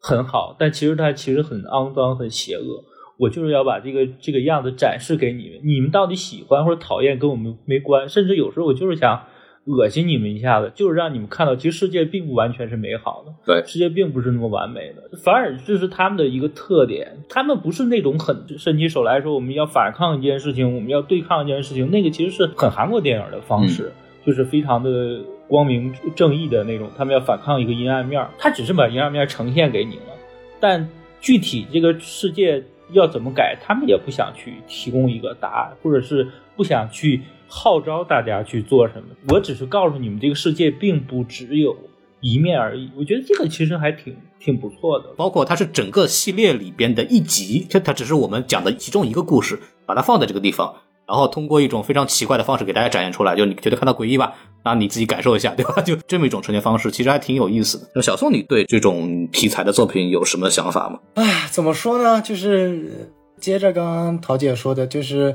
很好，但其实它其实很肮脏、很邪恶。我就是要把这个这个样子展示给你们，你们到底喜欢或者讨厌跟我们没关，甚至有时候我就是想恶心你们一下子，就是让你们看到，其实世界并不完全是美好的，对世界并不是那么完美的，反而这是他们的一个特点。他们不是那种很伸起手来说我们要反抗一件事情，我们要对抗一件事情，那个其实是很韩国电影的方式，就是非常的光明正义的那种，他们要反抗一个阴暗面儿，他只是把阴暗面呈现给你了，但具体这个世界要怎么改，他们也不想去提供一个答案，或者是不想去号召大家去做什么。我只是告诉你们，这个世界并不只有一面而已。我觉得这个其实还挺挺不错的。包括它是整个系列里边的一集，它它只是我们讲的其中一个故事，把它放在这个地方，然后通过一种非常奇怪的方式给大家展现出来，就你觉得看到诡异吧，那你自己感受一下，对吧？就这么一种呈现方式，其实还挺有意思的。那小宋，你对这种题材的作品有什么想法吗？唉，怎么说呢？就是接着刚刚桃姐说的，就是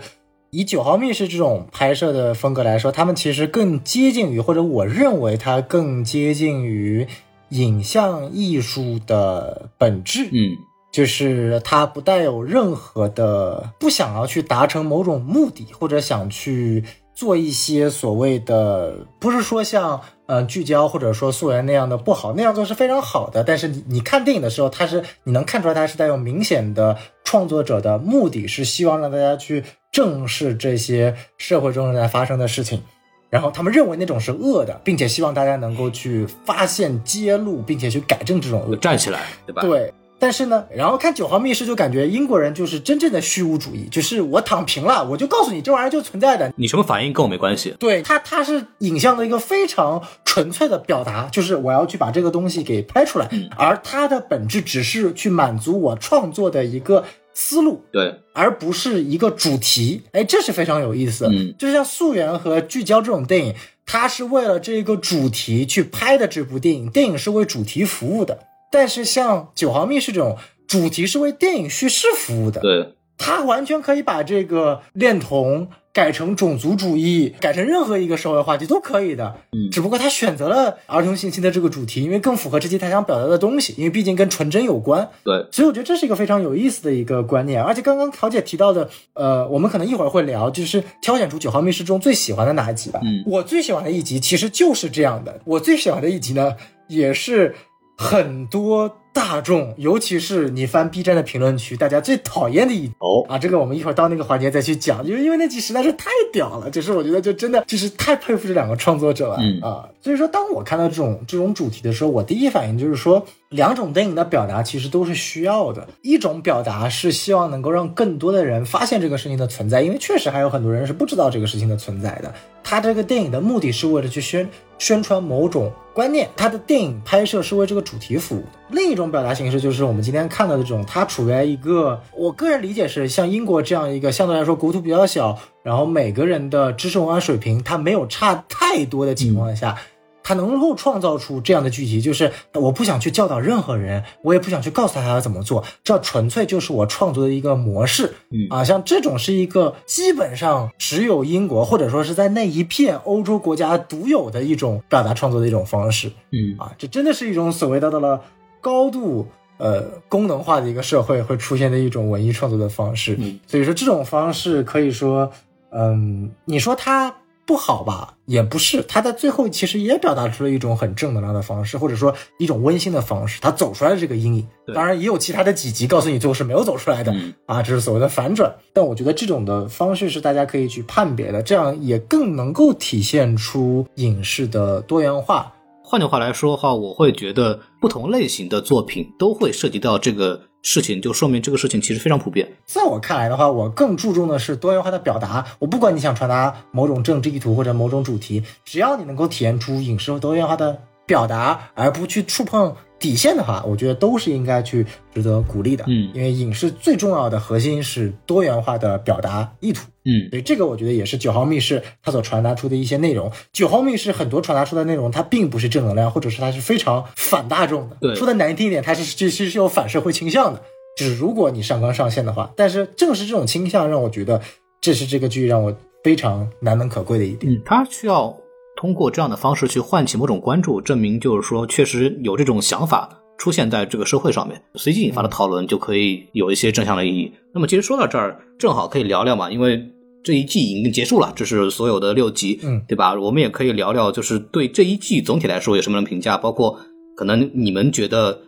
以九号密室这种拍摄的风格来说，他们其实更接近于，或者我认为它更接近于影像艺术的本质。嗯，就是它不带有任何的不想要去达成某种目的，或者想去做一些所谓的，不是说像呃聚焦或者说溯源那样的不好，那样做是非常好的。但是你你看电影的时候，它是你能看出来它是带有明显的创作者的目的，是希望让大家去正视这些社会中正在发生的事情。然后他们认为那种是恶的，并且希望大家能够去发现、揭露，并且去改正这种恶。站起来，对吧？对，但是呢，然后看九号密室就感觉英国人就是真正的虚无主义，就是我躺平了，我就告诉你这玩意儿就存在的。你什么反应跟我没关系。对它，它是影像的一个非常纯粹的表达，就是我要去把这个东西给拍出来，而它的本质只是去满足我创作的一个思路，对，而不是一个主题。哎，这是非常有意思。嗯，就像溯源和聚焦这种电影，它是为了这个主题去拍的这部电影，电影是为主题服务的。但是像九号密室这种主题是为电影叙事服务的，对，它完全可以把这个恋童改成种族主义，改成任何一个社会话题都可以的。嗯只不过他选择了儿童信息的这个主题，因为更符合这期他想表达的东西，因为毕竟跟纯真有关。对，所以我觉得这是一个非常有意思的一个观念，而且刚刚桃姐提到的，呃，我们可能一会儿会聊，就是挑选出九号密室中最喜欢的哪一集吧。嗯我最喜欢的一集其实就是这样的，我最喜欢的一集呢，也是很多大众，尤其是你翻 B 站的评论区，大家最讨厌的一。哦，啊，这个我们一会儿到那个环节再去讲，因为因为那集实在是太屌了，就是我觉得就真的就是太佩服这两个创作者了、嗯啊。所以说，当我看到这种这种主题的时候，我第一反应就是说，两种电影的表达其实都是需要的。一种表达是希望能够让更多的人发现这个事情的存在，因为确实还有很多人是不知道这个事情的存在的。他这个电影的目的是为了去宣宣传某种观念，他的电影拍摄是为这个主题服务的。另一种表达形式就是我们今天看到的这种，它处在一个我个人理解是像英国这样一个相对来说国土比较小，然后每个人的知识文化水平它没有差太多的情况下。他能够创造出这样的剧集，就是我不想去教导任何人，我也不想去告诉他要怎么做，这纯粹就是我创作的一个模式。嗯啊，像这种是一个基本上只有英国或者说是在那一片欧洲国家独有的一种表达创作的一种方式嗯啊，这真的是一种所谓的到了高度呃功能化的一个社会会出现的一种文艺创作的方式。嗯所以说这种方式可以说，嗯，你说它不好吧，也不是，他在最后其实也表达出了一种很正能量的方式，或者说一种温馨的方式，他走出来了这个阴影。当然也有其他的几集告诉你最后是没有走出来的、嗯啊，这是所谓的反转。但我觉得这种的方式是大家可以去判别的，这样也更能够体现出影视的多元化。换句话来说的话，我会觉得不同类型的作品都会涉及到这个事情，就说明这个事情其实非常普遍。在我看来的话，我更注重的是多元化的表达。我不管你想传达某种政治意图或者某种主题，只要你能够体现出影视和多元化的表达，而不去触碰底线的话，我觉得都是应该去值得鼓励的。嗯因为影视最重要的核心是多元化的表达意图。嗯所以这个我觉得也是九号密室它所传达出的一些内容。九号密室很多传达出的内容，它并不是正能量，或者是它是非常反大众的。对说的难听一点，它是其实是有反社会倾向的。就是如果你上纲上线的话，但是正是这种倾向让我觉得，这是这个剧让我非常难能可贵的一点。嗯，它需要通过这样的方式去唤起某种关注，证明就是说确实有这种想法出现在这个社会上面，随机引发的讨论就可以有一些正向的意义。那么其实说到这儿，正好可以聊聊嘛，因为这一季已经结束了，这是所有的六集，嗯，对吧？我们也可以聊聊，就是对这一季总体来说有什么样的评价，包括可能你们觉得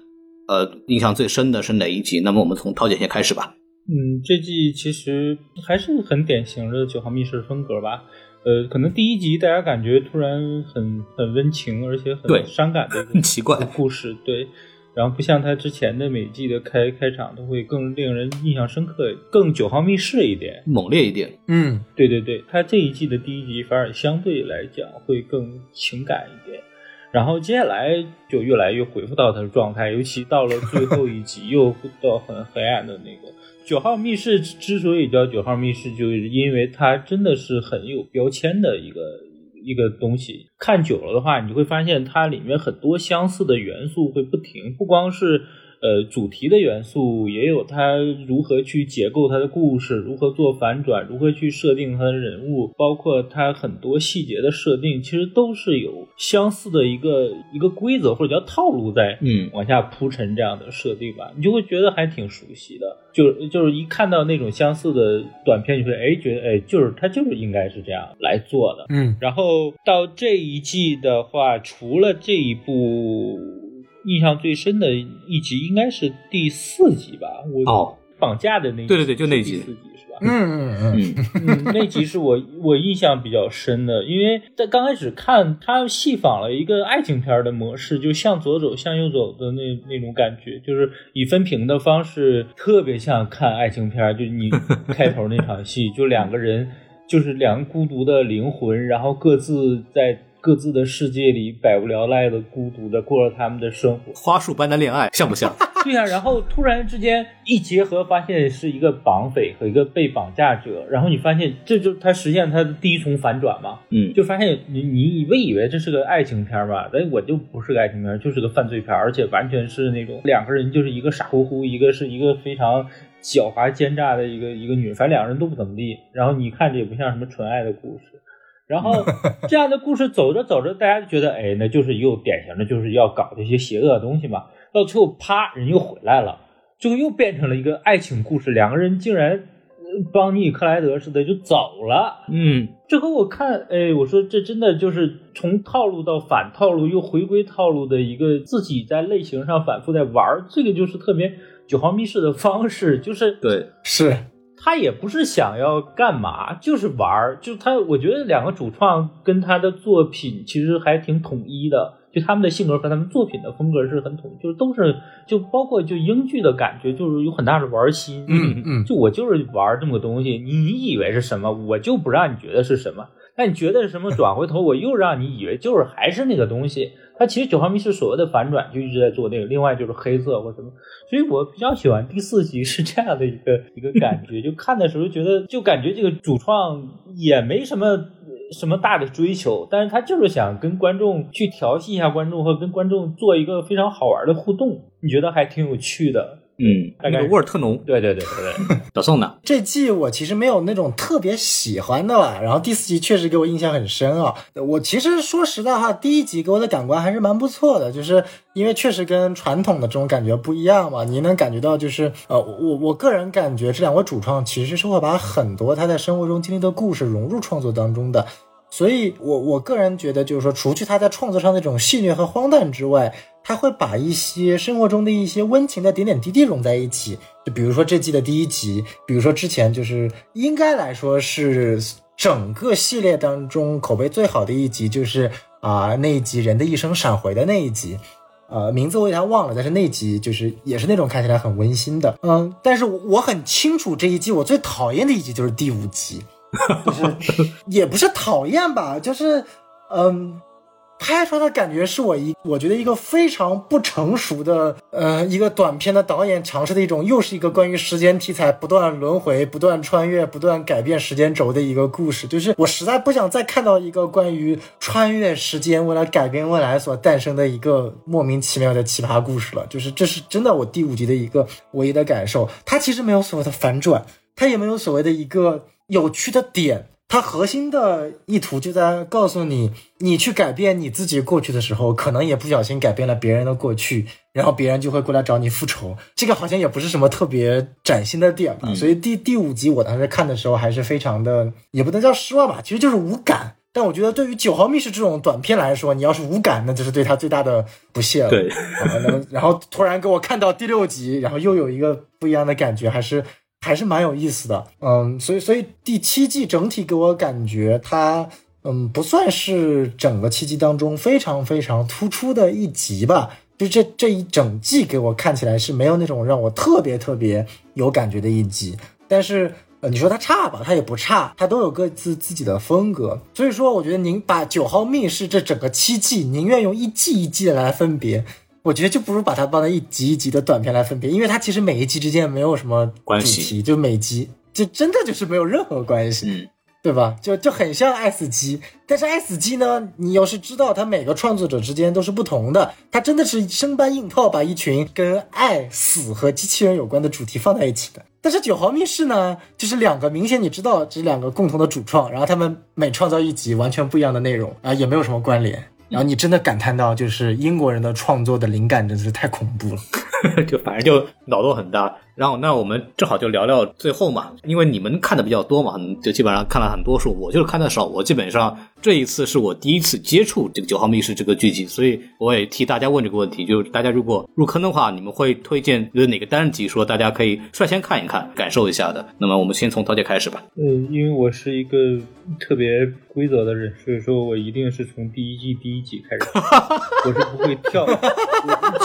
呃印象最深的是哪一集？那么我们从涛姐先开始吧。嗯，这季其实还是很典型的九号密室风格吧。呃，可能第一集大家感觉突然很很温情，而且很伤感的很奇怪故事，对。然后不像他之前的每季的开开场都会更令人印象深刻，更九号密室一点。猛烈一点，嗯对对对，他这一季的第一集反而相对来讲会更情感一点，然后接下来就越来越恢复到他的状态，尤其到了最后一集 又到很黑暗的那个。九号密室之所以叫九号密室，就是因为它真的是很有标签的一个一个东西。看久了的话，你会发现它里面很多相似的元素会不停，不光是呃主题的元素，也有它如何去解构它的故事，如何做反转，如何去设定它的人物，包括它很多细节的设定，其实都是有相似的一个一个规则或者叫套路在嗯往下铺陈这样的设定吧，你就会觉得还挺熟悉的。就就是一看到那种相似的短片，你会哎觉得哎，就是它就是应该是这样来做的。嗯然后到这一季的话，除了这一部印象最深的一集，应该是第四集吧？我哦，绑架的那一对对对就那集第四集是吧？嗯嗯嗯嗯嗯，那集是我我印象比较深的，因为在刚开始看，它戏仿了一个爱情片的模式，就向左走向右走的那那种感觉，就是以分屏的方式，特别像看爱情片。就你开头那场戏，就两个人，就是两个孤独的灵魂，然后各自在各自的世界里百无聊赖的孤独的过着他们的生活。花束般的恋爱像不像？对呀、然后突然之间一结合，发现是一个绑匪和一个被绑架者，然后你发现这就他实现他的第一重反转嘛，嗯，就发现你你以为以为这是个爱情片吧，但我就不是个爱情片，就是个犯罪片，而且完全是那种两个人就是一个傻乎乎，一个是一个非常狡猾奸诈的一个一个女人，反正两个人都不怎么地，然后你看着也不像什么纯爱的故事。然后这样的故事走着走着，大家就觉得，哎，那就是又典型的就是要搞这些邪恶的东西嘛。到最后，啪，人又回来了，最后又变成了一个爱情故事，两个人竟然呃邦尼与克莱德似的就走了。嗯，这和我看，哎，我说这真的就是从套路到反套路又回归套路的一个自己在类型上反复在玩儿，这个就是特别九号密室的方式，就是对，是他也不是想要干嘛，就是玩儿。就他，我觉得两个主创跟他的作品其实还挺统一的，就他们的性格和他们作品的风格是很统一，就是都是就包括就英剧的感觉，就是有很大的玩心。嗯嗯就我就是玩这么个东西，你以为是什么，我就不让你觉得是什么。那你觉得是什么，转回头我又让你以为就是还是那个东西。它其实九号密室所谓的反转就一直在做那个，另外就是黑色或什么，所以我比较喜欢第四集是这样的一个一个感觉，就看的时候觉得就感觉这个主创也没什么什么大的追求，但是他就是想跟观众去调戏一下观众，和跟观众做一个非常好玩的互动，你觉得还挺有趣的。嗯，大概那个沃尔特农，对对对对对，小宋呢？这季我其实没有那种特别喜欢的了，然后第四集确实给我印象很深啊。我其实说实在话，第一集给我的感官还是蛮不错的，就是因为确实跟传统的这种感觉不一样嘛，你能感觉到就是呃，我我个人感觉这两位主创其实是会把很多他在生活中经历的故事融入创作当中的。所以我我个人觉得，就是说，除去他在创作上那种戏谑和荒诞之外，他会把一些生活中的一些温情的点点滴滴融在一起。就比如说这季的第一集，比如说之前就是应该来说是整个系列当中口碑最好的一集，就是啊、那一集人的一生闪回的那一集。呃，名字我有点忘了，但是那集就是也是那种看起来很温馨的，嗯，但是我我很清楚这一季我最讨厌的一集就是第五集，就是也不是讨厌吧，就是嗯，拍出来的感觉是我一我觉得一个非常不成熟的呃一个短片的导演尝试的一种又是一个关于时间题材不断轮回、不断穿越、不断改变时间轴的一个故事。就是我实在不想再看到一个关于穿越时间为了改变未来所诞生的一个莫名其妙的奇葩故事了。就是这是真的我第五集的一个唯一的感受。它其实没有所谓的反转，它也没有所谓的一个有趣的点。它核心的意图就在告诉你，你去改变你自己过去的时候，可能也不小心改变了别人的过去，然后别人就会过来找你复仇。这个好像也不是什么特别崭新的点吧。所以第第五集我当时看的时候还是非常的，也不能叫失望吧，其实就是无感。但我觉得对于九号密室这种短片来说，你要是无感，那就是对他最大的不屑了。对，然后突然给我看到第六集，然后又有一个不一样的感觉，还是还是蛮有意思的。嗯，所以所以第七季整体给我感觉它嗯不算是整个七季当中非常非常突出的一集吧，就这这一整季给我看起来是没有那种让我特别特别有感觉的一集，但是呃。你说它差吧，它也不差，它都有各自自己的风格。所以说，我觉得您把九号密室这整个七季，宁愿用一季一季的来分别，我觉得就不如把它放在一集一集的短片来分别，因为它其实每一集之间没有什么关系，就每集就真的就是没有任何关系。对吧？就就很像爱死机，但是爱死机呢，你要是知道它每个创作者之间都是不同的，它真的是生搬硬套把一群跟爱死和机器人有关的主题放在一起的。但是九号密室呢，就是两个明显你知道这两个共同的主创，然后他们每创造一集完全不一样的内容啊，也没有什么关联。然后你真的感叹到，就是英国人的创作的灵感真的是太恐怖了，就反正就脑洞很大。然后那我们正好就聊聊最后嘛，因为你们看的比较多嘛，就基本上看了很多数，我就是看的少。我基本上这一次是我第一次接触这个《九号密室》这个剧集，所以我也替大家问这个问题，就是大家如果入坑的话，你们会推荐有哪个单集，说大家可以率先看一看，感受一下的？那么我们先从陶姐开始吧。嗯，因为我是一个特别规则的人，所以说我一定是从第一季第一集开始，我是不会跳，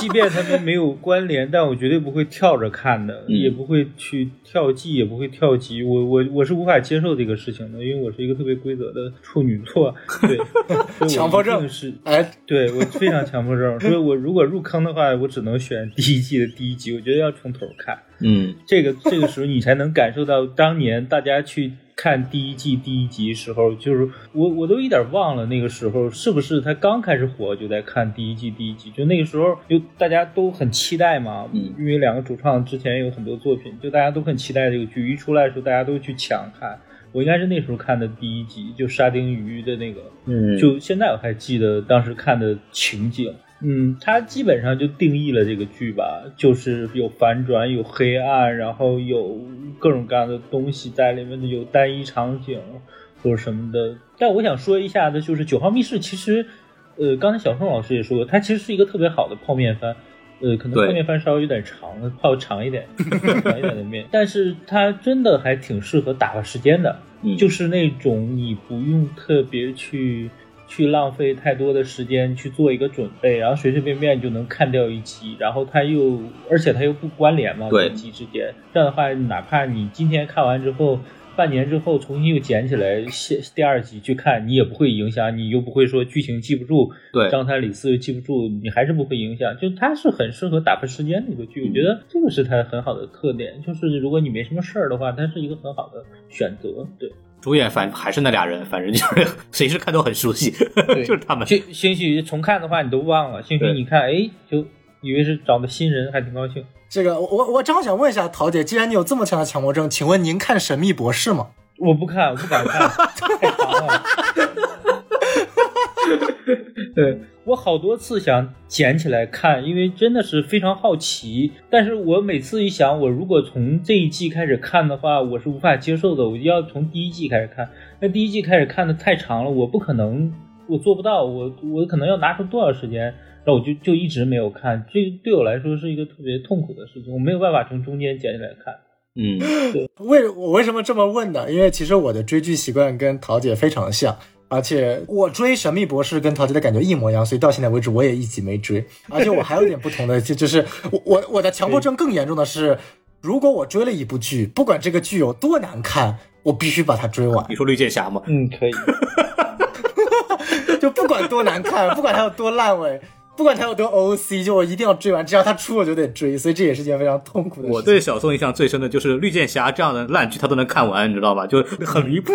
即便他们没有关联，但我绝对不会跳着看的。也不会去跳季，也不会跳级，我我我是无法接受这个事情的，因为我是一个特别规则的处女座，对，强迫症是，哎，对我非常强迫症，所以我如果入坑的话，我只能选第一季的第一集，我觉得要从头看，嗯，这个这个时候你才能感受到当年大家去。看第一季第一集时候，就是我我都一点忘了那个时候是不是他刚开始火就在看第一季第一集，就那个时候就大家都很期待嘛，嗯，因为两个主创之前有很多作品，就大家都很期待这个剧一出来的时候，大家都去抢看。我应该是那时候看的第一集，就沙丁鱼的那个，嗯，就现在我还记得当时看的情景。嗯，它基本上就定义了这个剧吧，就是有反转，有黑暗，然后有各种各样的东西在里面，有单一场景或者什么的。但我想说一下的，就是《九号密室》其实，呃，刚才小宋老师也说过，它其实是一个特别好的泡面番，呃，可能泡面番稍微有点长，泡长一点，长一点的面，但是它真的还挺适合打发时间的，就是那种你不用特别去。去浪费太多的时间去做一个准备，然后随随便便就能看掉一集，然后它又，而且它又不关联嘛，对集之间。这样的话，哪怕你今天看完之后，半年之后重新又捡起来写第二集去看，你也不会影响，你又不会说剧情记不住，对，张三李四又记不住，你还是不会影响。就它是很适合打发时间的一个剧，我觉得这个是它很好的特点，就是如果你没什么事儿的话，它是一个很好的选择，对。主演反还是那俩人，反正就是 谁是看都很熟悉，就是他们。兴兴许重看的话，你都忘了。兴许你看，哎，就以为是找的新人，还挺高兴。这个，我我正好想问一下陶姐，既然你有这么强的强迫症，请问您看《神秘博士》吗？我不看，我不敢看，太长了。对我好多次想捡起来看，因为真的是非常好奇。但是我每次一想，我如果从这一季开始看的话，我是无法接受的。我就要从第一季开始看，那第一季开始看的太长了，我不可能，我做不到。我我可能要拿出多少时间，然后我就就一直没有看。这对我来说是一个特别痛苦的事情，我没有办法从中间捡起来看。嗯，对。为我为什么这么问呢？因为其实我的追剧习惯跟桃姐非常像。而且我追《神秘博士》跟陶杰的感觉一模一样，所以到现在为止我也一集没追。而且我还有一点不同的，就就是我我我的强迫症更严重的是，如果我追了一部剧，不管这个剧有多难看，我必须把它追完。你说绿箭侠吗？嗯，可以。就不管多难看，不管它有多烂尾。不管他有多 OC，就我一定要追完，只要他出我就得追，所以这也是件非常痛苦的事。我对小宋印象最深的就是绿箭侠这样的烂剧，他都能看完，你知道吧？就很离谱，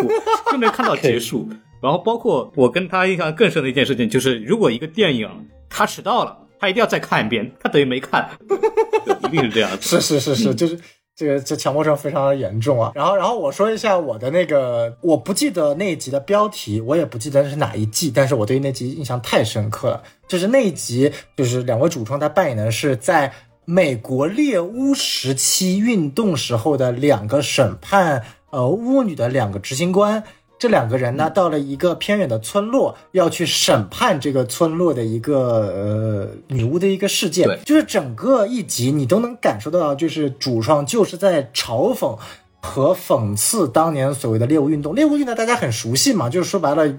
就没看到结束。然后包括我跟他印象更深的一件事情，就是如果一个电影他迟到了，他一定要再看一遍，他等于没看，一定是这样。是是是是，就是这个这强迫症非常的严重啊。然后，然后我说一下我的那个，我不记得那一集的标题，我也不记得是哪一季，但是我对那集印象太深刻了。就是那一集，就是两位主创他扮演的是在美国猎巫时期运动时候的两个审判呃巫女的两个执行官。这两个人呢，到了一个偏远的村落，要去审判这个村落的一个呃女巫的一个事件。对就是整个一集你都能感受到，就是主创就是在嘲讽和讽刺当年所谓的猎巫运动。猎巫运动大家很熟悉嘛，就是说白了，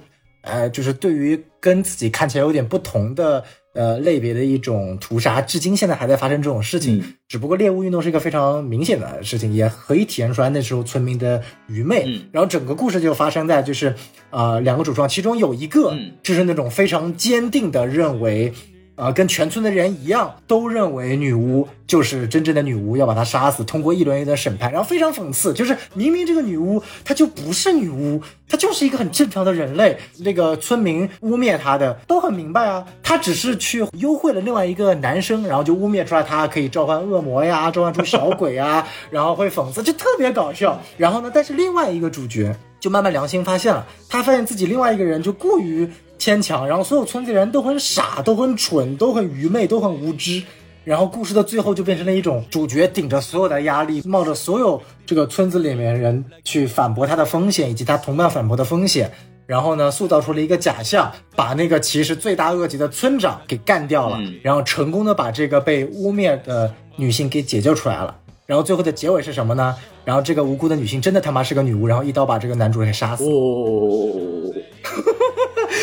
呃，就是对于跟自己看起来有点不同的呃类别的一种屠杀，至今现在还在发生这种事情。嗯只不过猎物运动是一个非常明显的事情，也可以体现出来那时候村民的愚昧。嗯然后整个故事就发生在就是呃两个主创，其中有一个嗯就是那种非常坚定的认为。啊、跟全村的人一样，都认为女巫就是真正的女巫，要把她杀死。通过一轮一轮审判，然后非常讽刺，就是明明这个女巫她就不是女巫，她就是一个很正常的人类。那个村民污蔑她的都很明白啊，她只是去幽会了另外一个男生，然后就污蔑出来她可以召唤恶魔呀，召唤出小鬼啊，然后会讽刺，就特别搞笑。然后呢，但是另外一个主角就慢慢良心发现了，他发现自己另外一个人就过于牵强，然后所有村子人都很傻，都很蠢，都很愚昧，都很无知。然后故事的最后就变成了一种主角顶着所有的压力，冒着所有这个村子里面人去反驳他的风险，以及他同伴反驳的风险。然后呢，塑造出了一个假象，把那个其实罪大恶极的村长给干掉了，嗯然后成功的把这个被污蔑的女性给解救出来了。然后最后的结尾是什么呢？然后这个无辜的女性真的他妈是个女巫，然后一刀把这个男主给杀死。哦，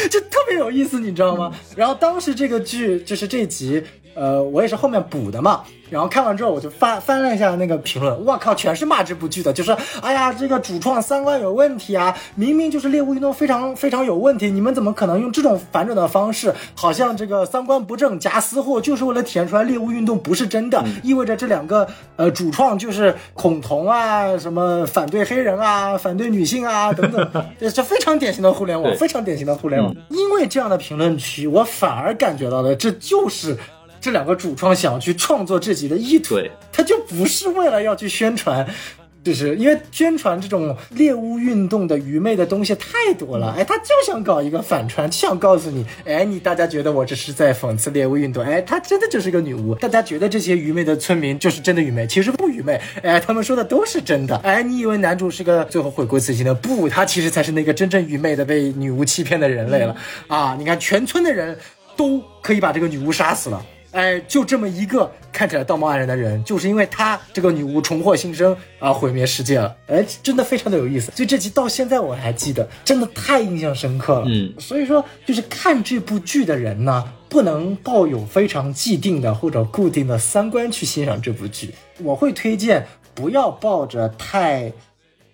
就特别有意思，你知道吗？然后当时这个剧就是这集，呃，我也是后面补的嘛。然后看完之后，我就翻翻了一下那个评论，我靠，全是骂这部剧的，就是哎呀，这个主创三观有问题啊！明明就是猎物运动非常非常有问题，你们怎么可能用这种反转的方式？好像这个三观不正夹私货，就是为了体现出来猎物运动不是真的，意味着这两个呃主创就是恐同啊，什么反对黑人啊，反对女性啊 等等，这这非常典型的互联网，非常典型的互联网。因为这样的评论区，我反而感觉到了，这就是这两个主创想要去创作这集的意图。他就不是为了要去宣传。就是因为宣传这种猎巫运动的愚昧的东西太多了，哎，他就想搞一个反串，就想告诉你，哎，你大家觉得我这是在讽刺猎巫运动，哎，他真的就是个女巫，大家觉得这些愚昧的村民就是真的愚昧，其实不愚昧，哎，他们说的都是真的，哎，你以为男主是个最后悔过自新的？不，他其实才是那个真正愚昧的被女巫欺骗的人类了啊！你看，全村的人都可以把这个女巫杀死了。哎，就这么一个看起来道貌岸然的人，就是因为他这个女巫重获新生啊，毁灭世界了。哎，真的非常的有意思。所以这集到现在我还记得，真的太印象深刻了。嗯，所以说就是看这部剧的人呢，不能抱有非常既定的或者固定的三观去欣赏这部剧。我会推荐不要抱着太。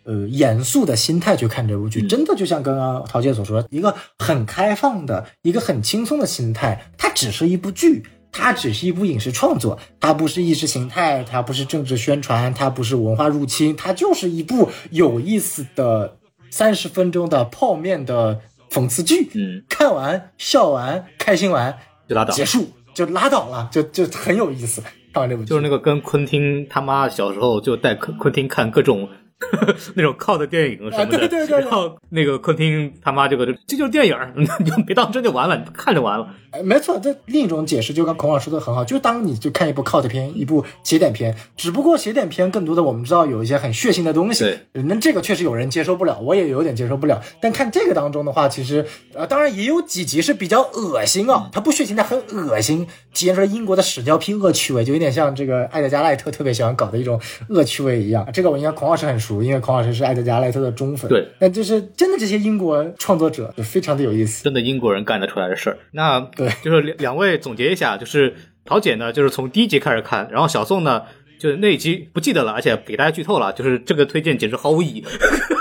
呃，严肃的心态去看这部剧，真的就像刚刚陶姐所说，一个很开放的、一个很轻松的心态，它只是一部剧，它只是一部影视创作，它不是意识形态，它不是政治宣传，它不是文化入侵，它就是一部有意思的三十分钟的泡面的讽刺剧。嗯，看完笑完开心完就拉倒。结束就拉倒了，就就很有意思。看完这部剧就是那个跟昆汀他妈小时候就带昆昆汀看各种 那种靠的电影什么的，啊对对对对然后那个昆汀他妈就搁这这就是电影，你就别当真就完了，你看就完了。哎，没错，这另一种解释，就跟孔老师说的很好，就当你就看一部 cult 片，一部邪典片，只不过邪典片更多的我们知道有一些很血腥的东西，对，那这个确实有人接受不了，我也有点接受不了。但看这个当中的话，其实呃，当然也有几集是比较恶心啊，它不血腥，但很恶心，体现出来英国的屎尿屁恶趣味，就有点像这个艾德加赖特特别喜欢搞的一种恶趣味一样。这个我应该孔老师很熟，因为孔老师是艾德加赖特的忠粉。对，那就是真的这些英国创作者就非常的有意思。真的英国人干得出来的事儿。那对就是两两位总结一下，就是桃姐呢，就是从第一集开始看，然后小宋呢，就是那一集不记得了，而且给大家剧透了，就是这个推荐简直毫无意义，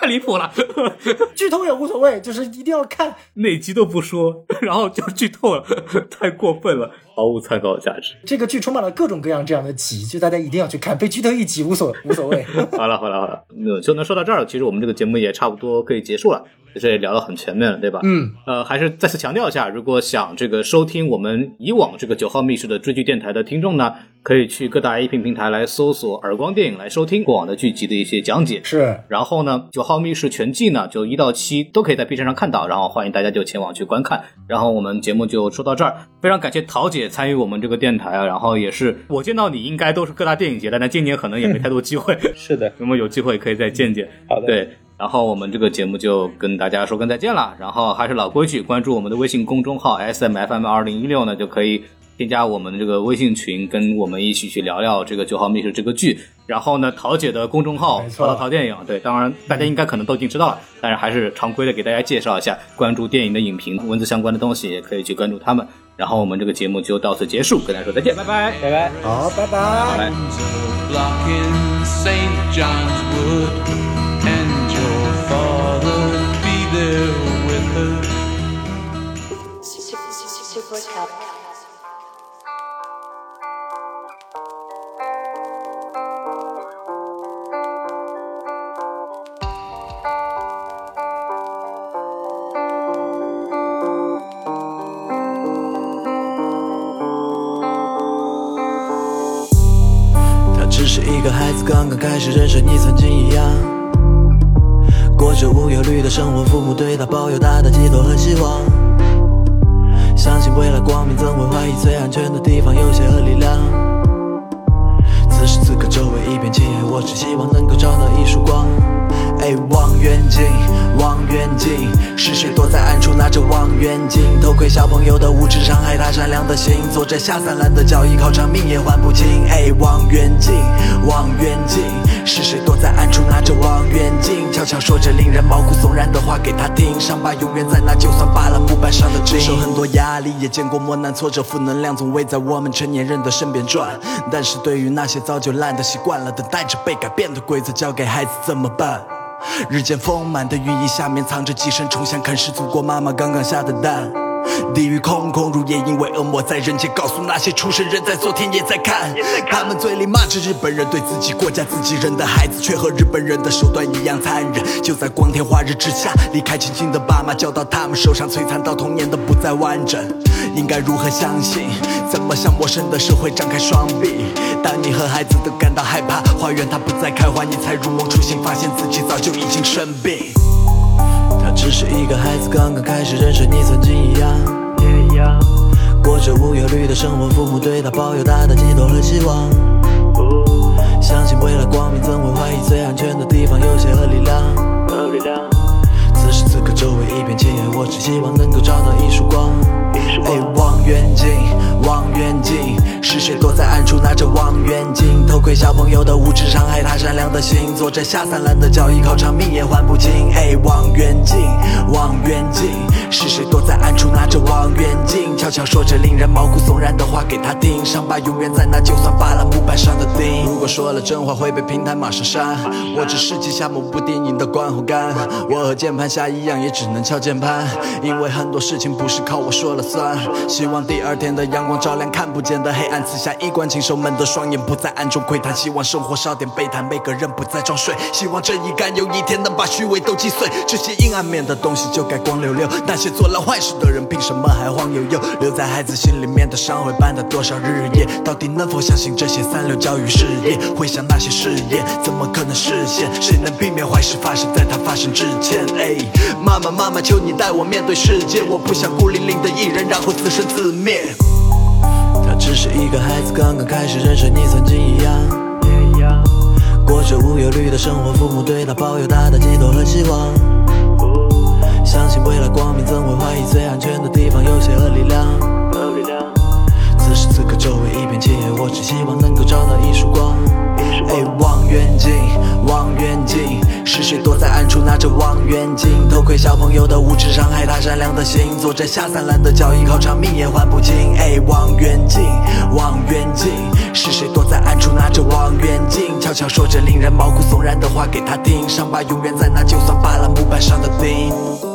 太离谱了，剧透也无所谓，就是一定要看。哪集都不说，然后就剧透了，太过分了，毫无参考价值。这个剧充满了各种各样这样的集，就大家一定要去看，被剧透一集无所无所谓。好了好了好了，那就能说到这儿了，其实我们这个节目也差不多可以结束了。这也聊得很全面了，对吧？嗯，呃，还是再次强调一下，如果想这个收听我们以往这个九号密室的追剧电台的听众呢，可以去各大 A P 平台来搜索“耳光电影”来收听过往的剧集的一些讲解。是然后呢，九号密室全季呢，就一到七都可以在 B 站上看到，然后欢迎大家就前往去观看。然后我们节目就说到这儿，非常感谢桃姐参与我们这个电台啊，然后也是我见到你应该都是各大电影节的，但今年可能也没太多机会，是的，那么有机会可以再见见。好的，对，然后我们这个节目就跟大家说声再见了。然后还是老规矩，关注我们的微信公众号 S M F M 二零一六呢，就可以添加我们的这个微信群，跟我们一起去聊聊这个《九号密室》这个剧。然后呢，桃姐的公众号“没错淘淘淘电影”，对，当然大家应该可能都已经知道了，但是还是常规的给大家介绍一下，关注电影的影评、文字相关的东西，也可以去关注他们。然后我们这个节目就到此结束，跟大家说再见，拜拜。拜拜。好，拜拜。拜拜。他只是一个孩子，刚刚开始认识你，曾经一样。生活。父母对他抱有大大寄托和希望，相信未来光明，怎会怀疑最安全的地方有邪恶力量？此时此刻，周围一片漆黑，我只希望能够找到一束光。哎，望远镜，望远镜，是谁躲在暗处拿着望远镜？偷窥小朋友的无知，伤害他善良的心。做着下三滥的交易，靠长命也还不清。哎，望远镜，望远镜，是谁躲在暗处拿着望远镜？悄悄说着令人毛骨悚然的话给他听。伤疤永远在那，就算扒了木板上的钉。受很多压力，也见过磨难挫折，负能量总围在我们成年人的身边转。但是对于那些早就烂的习惯了，等待着被改变的规则，交给孩子怎么办？日渐丰满的羽翼下面藏着寄生虫，想啃食祖国妈妈刚刚下的蛋。地狱空空如也，因为恶魔在人间告诉那些出生人在昨天也在看。他们嘴里骂着日本人，对自己国家自己人的孩子，却和日本人的手段一样残忍。就在光天化日之下，离开亲亲的爸妈，交到他们手上，摧残到童年的不再完整。应该如何相信？怎么向陌生的社会张开双臂？当你和孩子都感到害怕，花园它不再开花，你才如梦初醒，发现自己早就已经生病。他只是一个孩子，刚刚开始认识你，曾经一样，也一样，过着无忧虑的生活。父母对他抱有大大寄托和希望，相信未来光明，怎会怀疑最安全的地方有邪恶力量？此时此刻，周围一片漆黑，我只希望能够找到一束光。哎，望远镜，望远镜，是谁躲在暗处拿着望远镜，偷窥小朋友的无知，伤害他善良的心，做着下三滥的交易，靠长命也还不清。哎，望远镜，望远镜，是谁躲在暗处拿着望远镜，悄悄说着令人毛骨悚然的话给他听，伤疤永远在那，就算扒了木板上的钉。如果说了真话会被平台马上删，我只是记下某部电影的观后感，我和键盘侠一样，也只能敲键盘，因为很多事情不是靠我说了算。希望第二天的阳光照亮看不见的黑暗，刺下衣冠禽兽们的双眼，不再暗中窥探。希望生活少点悲叹，每个人不再装睡。希望正义感有一天能把虚伪都击碎，这些阴暗面的东西就该光溜溜。那些做了坏事的人，凭什么还晃悠悠？留在孩子心里面的伤会伴他多少日夜？到底能否相信这些三流教育事业？回想那些誓言，怎么可能实现？谁能避免坏事发生在它发生之前？哎，妈妈妈妈，求你带我面对世界，我不想孤零零的一人，然后自生自灭。他只是一个孩子，刚刚开始认识你，曾经一样，也一样，过着无忧虑的生活。父母对他抱有大大寄托和希望，相信未来光明，怎会怀疑最安全的地方有邪恶力量？此时此刻，周围一片漆黑，我只希望能够找到一束光。哎，望远镜，望远镜，是谁躲在暗处拿着望远镜，偷窥小朋友的无知，伤害他善良的心，做着下三滥的交易，靠长命也还不清。哎，望远镜，望远镜，是谁躲在暗处拿着望远镜，悄悄说着令人毛骨悚然的话给他听，伤疤永远在那，就算扒了木板上的钉。